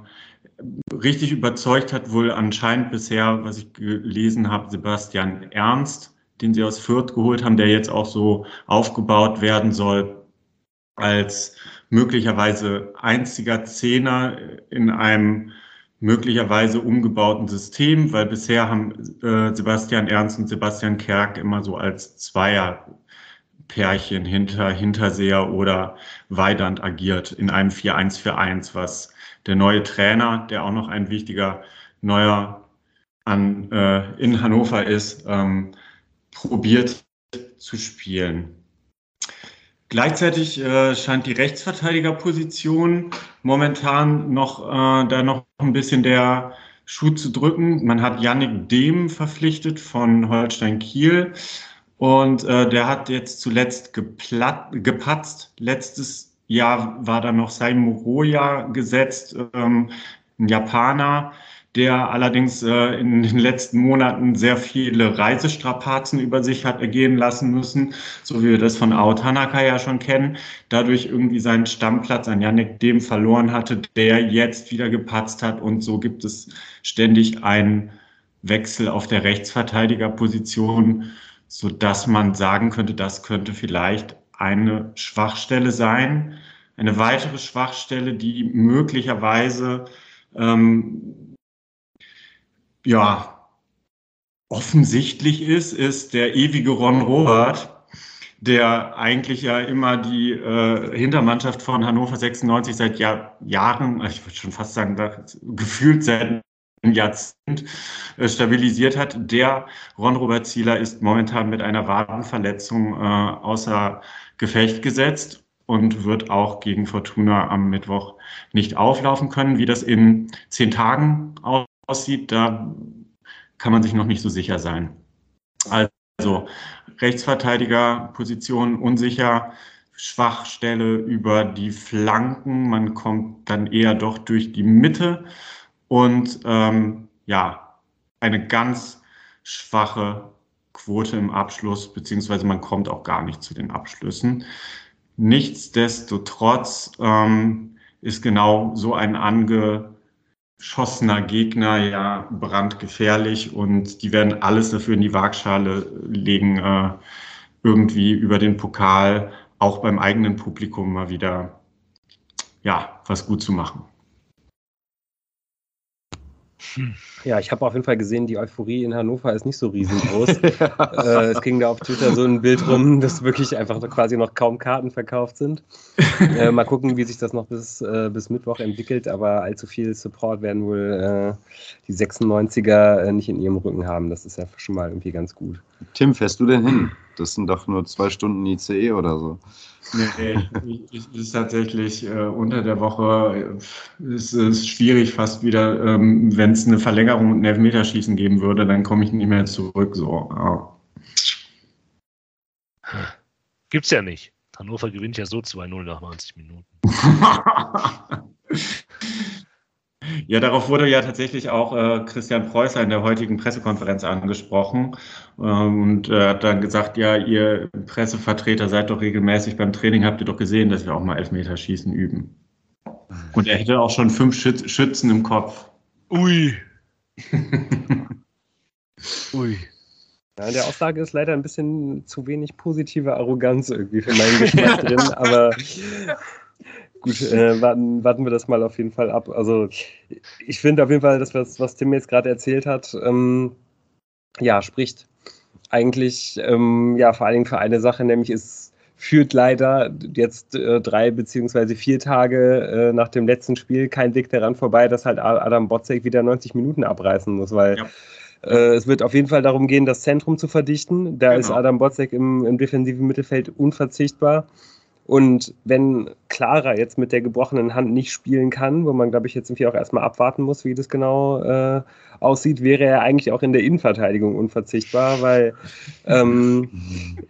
richtig überzeugt hat wohl anscheinend bisher, was ich gelesen habe, Sebastian Ernst, den sie aus Fürth geholt haben, der jetzt auch so aufgebaut werden soll als möglicherweise einziger Zehner in einem möglicherweise umgebauten System, weil bisher haben äh, Sebastian Ernst und Sebastian Kerk immer so als Zweier Pärchen hinter Hinterseher oder Weidand agiert in einem 4-1-4-1, was der neue Trainer, der auch noch ein wichtiger neuer an, äh, in Hannover ist, ähm, probiert zu spielen. Gleichzeitig äh, scheint die Rechtsverteidigerposition momentan noch äh, da noch ein bisschen der Schuh zu drücken. Man hat Yannick Dehm verpflichtet von Holstein Kiel. Und äh, der hat jetzt zuletzt geplatt, gepatzt. Letztes Jahr war da noch Sai Moroya gesetzt, ähm, ein Japaner, der allerdings äh, in den letzten Monaten sehr viele Reisestrapazen über sich hat ergehen lassen müssen, so wie wir das von Ao Tanaka ja schon kennen, dadurch irgendwie seinen Stammplatz an Yannick Dem verloren hatte, der jetzt wieder gepatzt hat. Und so gibt es ständig einen Wechsel auf der Rechtsverteidigerposition so dass man sagen könnte, das könnte vielleicht eine Schwachstelle sein, eine weitere Schwachstelle, die möglicherweise ähm, ja offensichtlich ist, ist der ewige Ron Robert, der eigentlich ja immer die äh, Hintermannschaft von Hannover 96 seit Jahr, Jahren, ich würde schon fast sagen, gefühlt seit Jahrzehnt äh, stabilisiert hat. Der Ron-Robert Zieler ist momentan mit einer Wadenverletzung äh, außer Gefecht gesetzt und wird auch gegen Fortuna am Mittwoch nicht auflaufen können. Wie das in zehn Tagen aussieht, da kann man sich noch nicht so sicher sein. Also Rechtsverteidiger, Position unsicher, Schwachstelle über die Flanken. Man kommt dann eher doch durch die Mitte und ähm, ja, eine ganz schwache Quote im Abschluss, beziehungsweise man kommt auch gar nicht zu den Abschlüssen. Nichtsdestotrotz ähm, ist genau so ein angeschossener Gegner ja brandgefährlich und die werden alles dafür in die Waagschale legen, äh, irgendwie über den Pokal auch beim eigenen Publikum mal wieder ja, was gut zu machen. Ja, ich habe auf jeden Fall gesehen, die Euphorie in Hannover ist nicht so riesengroß. äh, es ging da auf Twitter so ein Bild rum, dass wirklich einfach quasi noch kaum Karten verkauft sind. Äh, mal gucken, wie sich das noch bis, äh, bis Mittwoch entwickelt, aber allzu viel Support werden wohl äh, die 96er äh, nicht in ihrem Rücken haben. Das ist ja schon mal irgendwie ganz gut. Tim, fährst du denn hin? Das sind doch nur zwei Stunden ICE oder so. Nee, es ist tatsächlich äh, unter der Woche, äh, es ist schwierig fast wieder, ähm, wenn es eine Verlängerung und ein Elfmeterschießen geben würde, dann komme ich nicht mehr zurück. So. Ja. Gibt's ja nicht. Hannover gewinnt ja so 2-0 nach 90 Minuten. Ja, darauf wurde ja tatsächlich auch äh, Christian Preußer in der heutigen Pressekonferenz angesprochen ähm, und äh, hat dann gesagt, ja, ihr Pressevertreter seid doch regelmäßig beim Training, habt ihr doch gesehen, dass wir auch mal Elfmeterschießen üben. Und er hätte auch schon fünf Schüt Schützen im Kopf. Ui. Ui. Ja, in der Aussage ist leider ein bisschen zu wenig positive Arroganz irgendwie für meinen Geschmack drin, aber Gut, äh, warten, warten wir das mal auf jeden Fall ab. Also ich finde auf jeden Fall, dass was, was Tim jetzt gerade erzählt hat, ähm, ja, spricht eigentlich ähm, ja vor allen Dingen für eine Sache, nämlich es führt leider jetzt äh, drei beziehungsweise vier Tage äh, nach dem letzten Spiel kein Weg daran vorbei, dass halt Adam Botzek wieder 90 Minuten abreißen muss, weil ja. Äh, es wird auf jeden Fall darum gehen, das Zentrum zu verdichten. Da genau. ist Adam Botzek im, im defensiven Mittelfeld unverzichtbar. Und wenn Clara jetzt mit der gebrochenen Hand nicht spielen kann, wo man, glaube ich, jetzt irgendwie auch erstmal abwarten muss, wie das genau äh, aussieht, wäre er eigentlich auch in der Innenverteidigung unverzichtbar, weil ähm,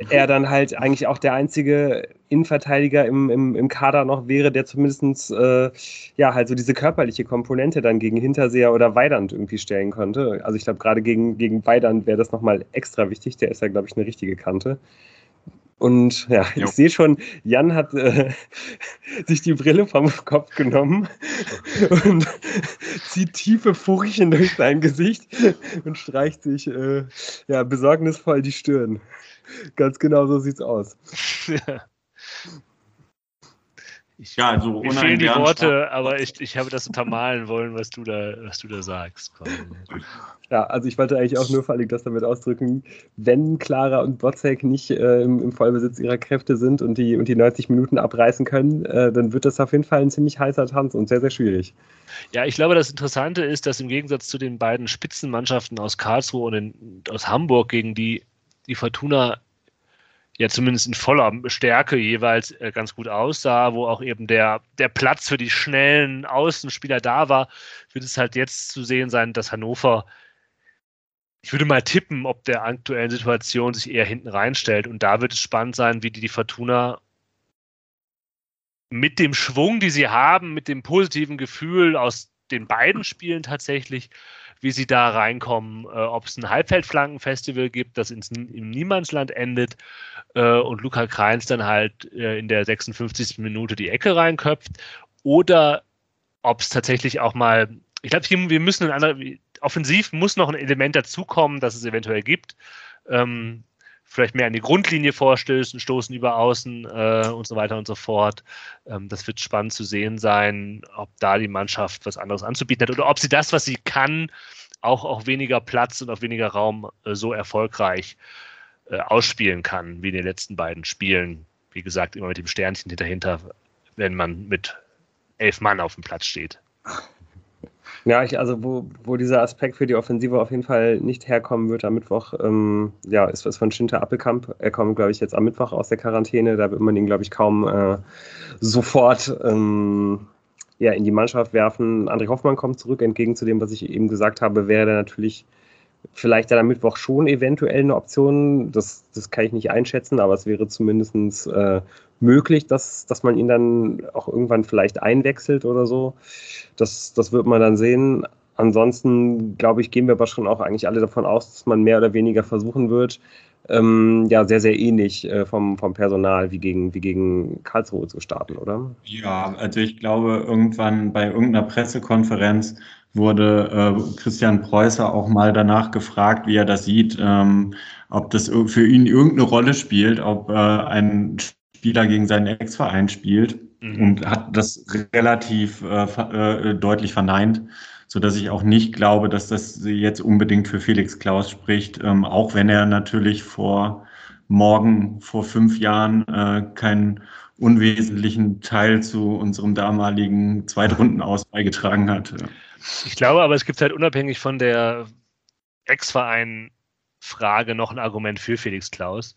er dann halt eigentlich auch der einzige Innenverteidiger im, im, im Kader noch wäre, der zumindest äh, ja halt so diese körperliche Komponente dann gegen Hinterseher oder Weidand irgendwie stellen konnte. Also ich glaube, gerade gegen, gegen Weidand wäre das nochmal extra wichtig. Der ist ja, glaube ich, eine richtige Kante. Und ja, jo. ich sehe schon, Jan hat äh, sich die Brille vom Kopf genommen und zieht tiefe Furchen durch sein Gesicht und streicht sich äh, ja, besorgnisvoll die Stirn. Ganz genau so sieht's aus. Ja. Ich, ja, also mir fehlen die Worte, aber ich, ich habe das untermalen wollen, was du da, was du da sagst. Ja, also ich wollte eigentlich auch nur vor allem das damit ausdrücken, wenn Clara und Botzek nicht äh, im, im, Vollbesitz ihrer Kräfte sind und die, und die 90 Minuten abreißen können, äh, dann wird das auf jeden Fall ein ziemlich heißer Tanz und sehr, sehr schwierig. Ja, ich glaube, das Interessante ist, dass im Gegensatz zu den beiden Spitzenmannschaften aus Karlsruhe und in, aus Hamburg, gegen die die Fortuna ja zumindest in voller Stärke jeweils äh, ganz gut aussah, wo auch eben der, der Platz für die schnellen Außenspieler da war, wird es halt jetzt zu sehen sein, dass Hannover, ich würde mal tippen, ob der aktuellen Situation sich eher hinten reinstellt. Und da wird es spannend sein, wie die, die Fortuna mit dem Schwung, die sie haben, mit dem positiven Gefühl aus den beiden Spielen tatsächlich, wie sie da reinkommen, äh, ob es ein Halbfeldflankenfestival gibt, das ins, im Niemandsland endet äh, und Luca Kreins dann halt äh, in der 56. Minute die Ecke reinköpft oder ob es tatsächlich auch mal, ich glaube, wir müssen ein anderer, offensiv muss noch ein Element dazukommen, das es eventuell gibt. Ähm, vielleicht mehr an die Grundlinie vorstößen, stoßen über außen äh, und so weiter und so fort. Ähm, das wird spannend zu sehen sein, ob da die Mannschaft was anderes anzubieten hat oder ob sie das, was sie kann, auch auf weniger Platz und auf weniger Raum äh, so erfolgreich äh, ausspielen kann, wie in den letzten beiden Spielen. Wie gesagt, immer mit dem Sternchen dahinter, wenn man mit elf Mann auf dem Platz steht. Ja, ich, also wo, wo dieser Aspekt für die Offensive auf jeden Fall nicht herkommen wird am Mittwoch, ähm, ja, ist was von Schinter Appelkamp. Er kommt, glaube ich, jetzt am Mittwoch aus der Quarantäne. Da wird man ihn, glaube ich, kaum äh, sofort ähm, ja, in die Mannschaft werfen. André Hoffmann kommt zurück, entgegen zu dem, was ich eben gesagt habe, wäre er natürlich Vielleicht dann am Mittwoch schon eventuell eine Option. Das, das kann ich nicht einschätzen, aber es wäre zumindest äh, möglich, dass, dass man ihn dann auch irgendwann vielleicht einwechselt oder so. Das, das wird man dann sehen. Ansonsten, glaube ich, gehen wir aber schon auch eigentlich alle davon aus, dass man mehr oder weniger versuchen wird, ähm, ja, sehr, sehr ähnlich äh, vom, vom Personal wie gegen, wie gegen Karlsruhe zu starten, oder? Ja, also ich glaube, irgendwann bei irgendeiner Pressekonferenz wurde äh, Christian Preußer auch mal danach gefragt, wie er das sieht, ähm, ob das für ihn irgendeine Rolle spielt, ob äh, ein Spieler gegen seinen Ex-Verein spielt mhm. und hat das relativ äh, äh, deutlich verneint so dass ich auch nicht glaube, dass das jetzt unbedingt für Felix Klaus spricht, ähm, auch wenn er natürlich vor morgen, vor fünf Jahren äh, keinen unwesentlichen Teil zu unserem damaligen Zweitrundenaus beigetragen hat. Ich glaube aber, es gibt halt unabhängig von der Ex-Verein-Frage noch ein Argument für Felix Klaus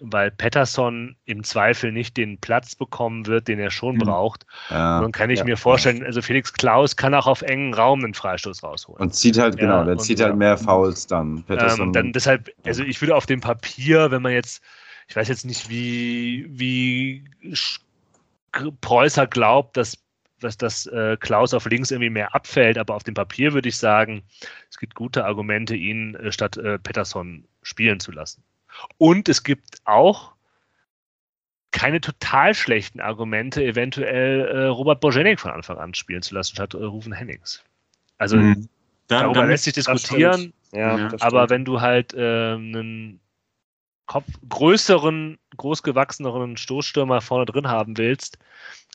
weil Patterson im Zweifel nicht den Platz bekommen wird, den er schon mhm. braucht. Ja, dann kann ich ja, mir vorstellen, also Felix Klaus kann auch auf engen Raum einen Freistoß rausholen. Und zieht halt, genau, der und, zieht halt mehr Fouls dann. Ähm, dann deshalb, also ich würde auf dem Papier, wenn man jetzt, ich weiß jetzt nicht, wie, wie Preußer glaubt, dass dass das äh, Klaus auf links irgendwie mehr abfällt, aber auf dem Papier würde ich sagen, es gibt gute Argumente, ihn äh, statt äh, Pettersson spielen zu lassen. Und es gibt auch keine total schlechten Argumente, eventuell äh, Robert Bojenik von Anfang an spielen zu lassen, statt äh, Rufen Hennings. Also mhm. da, darüber lässt sich diskutieren, ja, aber wenn du halt äh, einen Kopf, größeren, großgewachseneren Stoßstürmer vorne drin haben willst,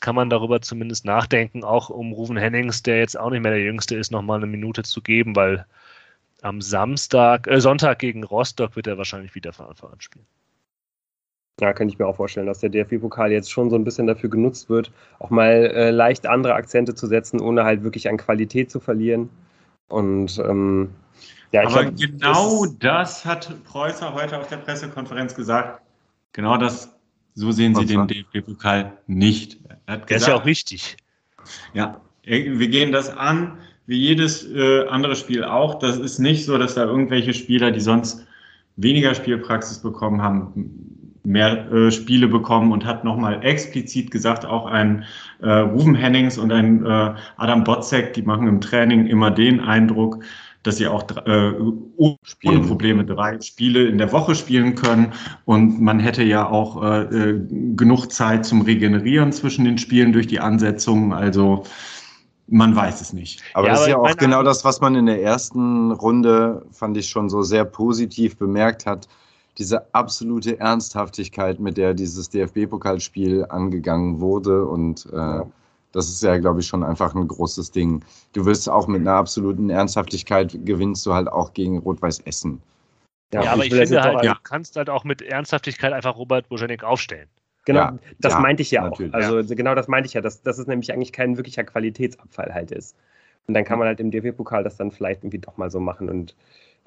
kann man darüber zumindest nachdenken, auch um Rufen Hennings, der jetzt auch nicht mehr der Jüngste ist, nochmal eine Minute zu geben, weil am Samstag, äh, Sonntag gegen Rostock wird er wahrscheinlich wieder von Anfang an spielen. Ja, kann ich mir auch vorstellen, dass der DFB-Pokal jetzt schon so ein bisschen dafür genutzt wird, auch mal äh, leicht andere Akzente zu setzen, ohne halt wirklich an Qualität zu verlieren. Und ähm, ja, ich Aber glaub, genau das, das, hat Preußer heute auf der Pressekonferenz gesagt. Genau das, so sehen Sie den DFB-Pokal nicht. Er hat gesagt, ist ja auch richtig. Ja, wir gehen das an wie jedes äh, andere Spiel auch. Das ist nicht so, dass da irgendwelche Spieler, die sonst weniger Spielpraxis bekommen haben, mehr äh, Spiele bekommen und hat nochmal explizit gesagt, auch ein äh, Ruven Hennings und ein äh, Adam Botzek, die machen im Training immer den Eindruck, dass sie auch äh, ohne Probleme drei Spiele in der Woche spielen können. Und man hätte ja auch äh, äh genug Zeit zum Regenerieren zwischen den Spielen durch die Ansetzungen. Also man weiß es nicht. Aber ja, das ist ja auch genau das, was man in der ersten Runde, fand ich schon so sehr positiv bemerkt hat. Diese absolute Ernsthaftigkeit, mit der dieses DFB-Pokalspiel angegangen wurde. Und äh, ja. das ist ja, glaube ich, schon einfach ein großes Ding. Du wirst auch mit einer absoluten Ernsthaftigkeit gewinnst du halt auch gegen Rot-Weiß Essen. Ja, ja aber ich, ich finde halt, ja. du kannst halt auch mit Ernsthaftigkeit einfach Robert Bojanek aufstellen. Genau, ja, das ja, meinte ich ja auch. Also ja. genau das meinte ich ja, dass, dass es nämlich eigentlich kein wirklicher Qualitätsabfall halt ist. Und dann kann man halt im DFB-Pokal das dann vielleicht irgendwie doch mal so machen. Und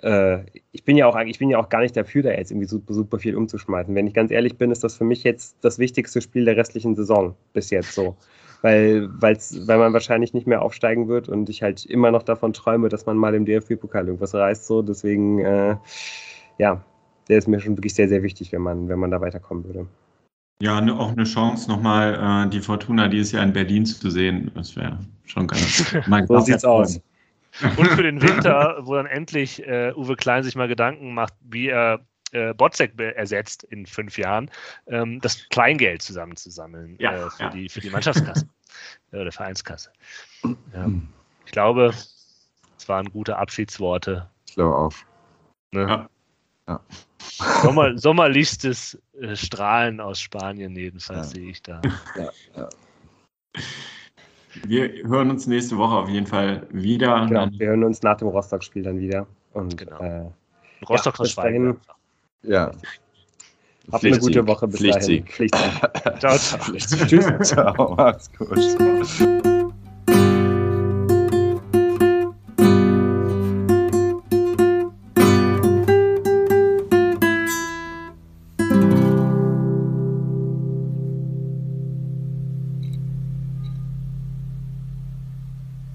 äh, ich bin ja auch ich bin ja auch gar nicht dafür, da jetzt irgendwie super, super viel umzuschmeißen. Wenn ich ganz ehrlich bin, ist das für mich jetzt das wichtigste Spiel der restlichen Saison bis jetzt so. Weil, weil's, weil man wahrscheinlich nicht mehr aufsteigen wird und ich halt immer noch davon träume, dass man mal im DFB-Pokal irgendwas reißt. So. Deswegen, äh, ja, der ist mir schon wirklich sehr, sehr wichtig, wenn man, wenn man da weiterkommen würde. Ja, ne, auch eine Chance, nochmal äh, die Fortuna dieses Jahr in Berlin zu sehen. Das wäre schon ganz. so sieht's aus. Und für den Winter, wo dann endlich äh, Uwe Klein sich mal Gedanken macht, wie er äh, Botzek ersetzt in fünf Jahren, ähm, das Kleingeld zusammenzusammeln ja, äh, für, ja. die, für die Mannschaftskasse äh, oder Vereinskasse. Ja. Ich glaube, es waren gute Abschiedsworte. Ich glaube auch. Ne? Ja. Sommer, sommerlichstes äh, Strahlen aus Spanien jedenfalls ja. sehe ich da. Ja, ja. Wir hören uns nächste Woche auf jeden Fall wieder. Genau, wir hören uns nach dem Rostock-Spiel dann wieder. Und genau. äh, Rostock ja, bis dahin. Ja. Habt eine gute Woche bis Pflichtsieg. dahin. Pflichtsieg. ciao, ciao. Tschüss. Ciao, macht's gut.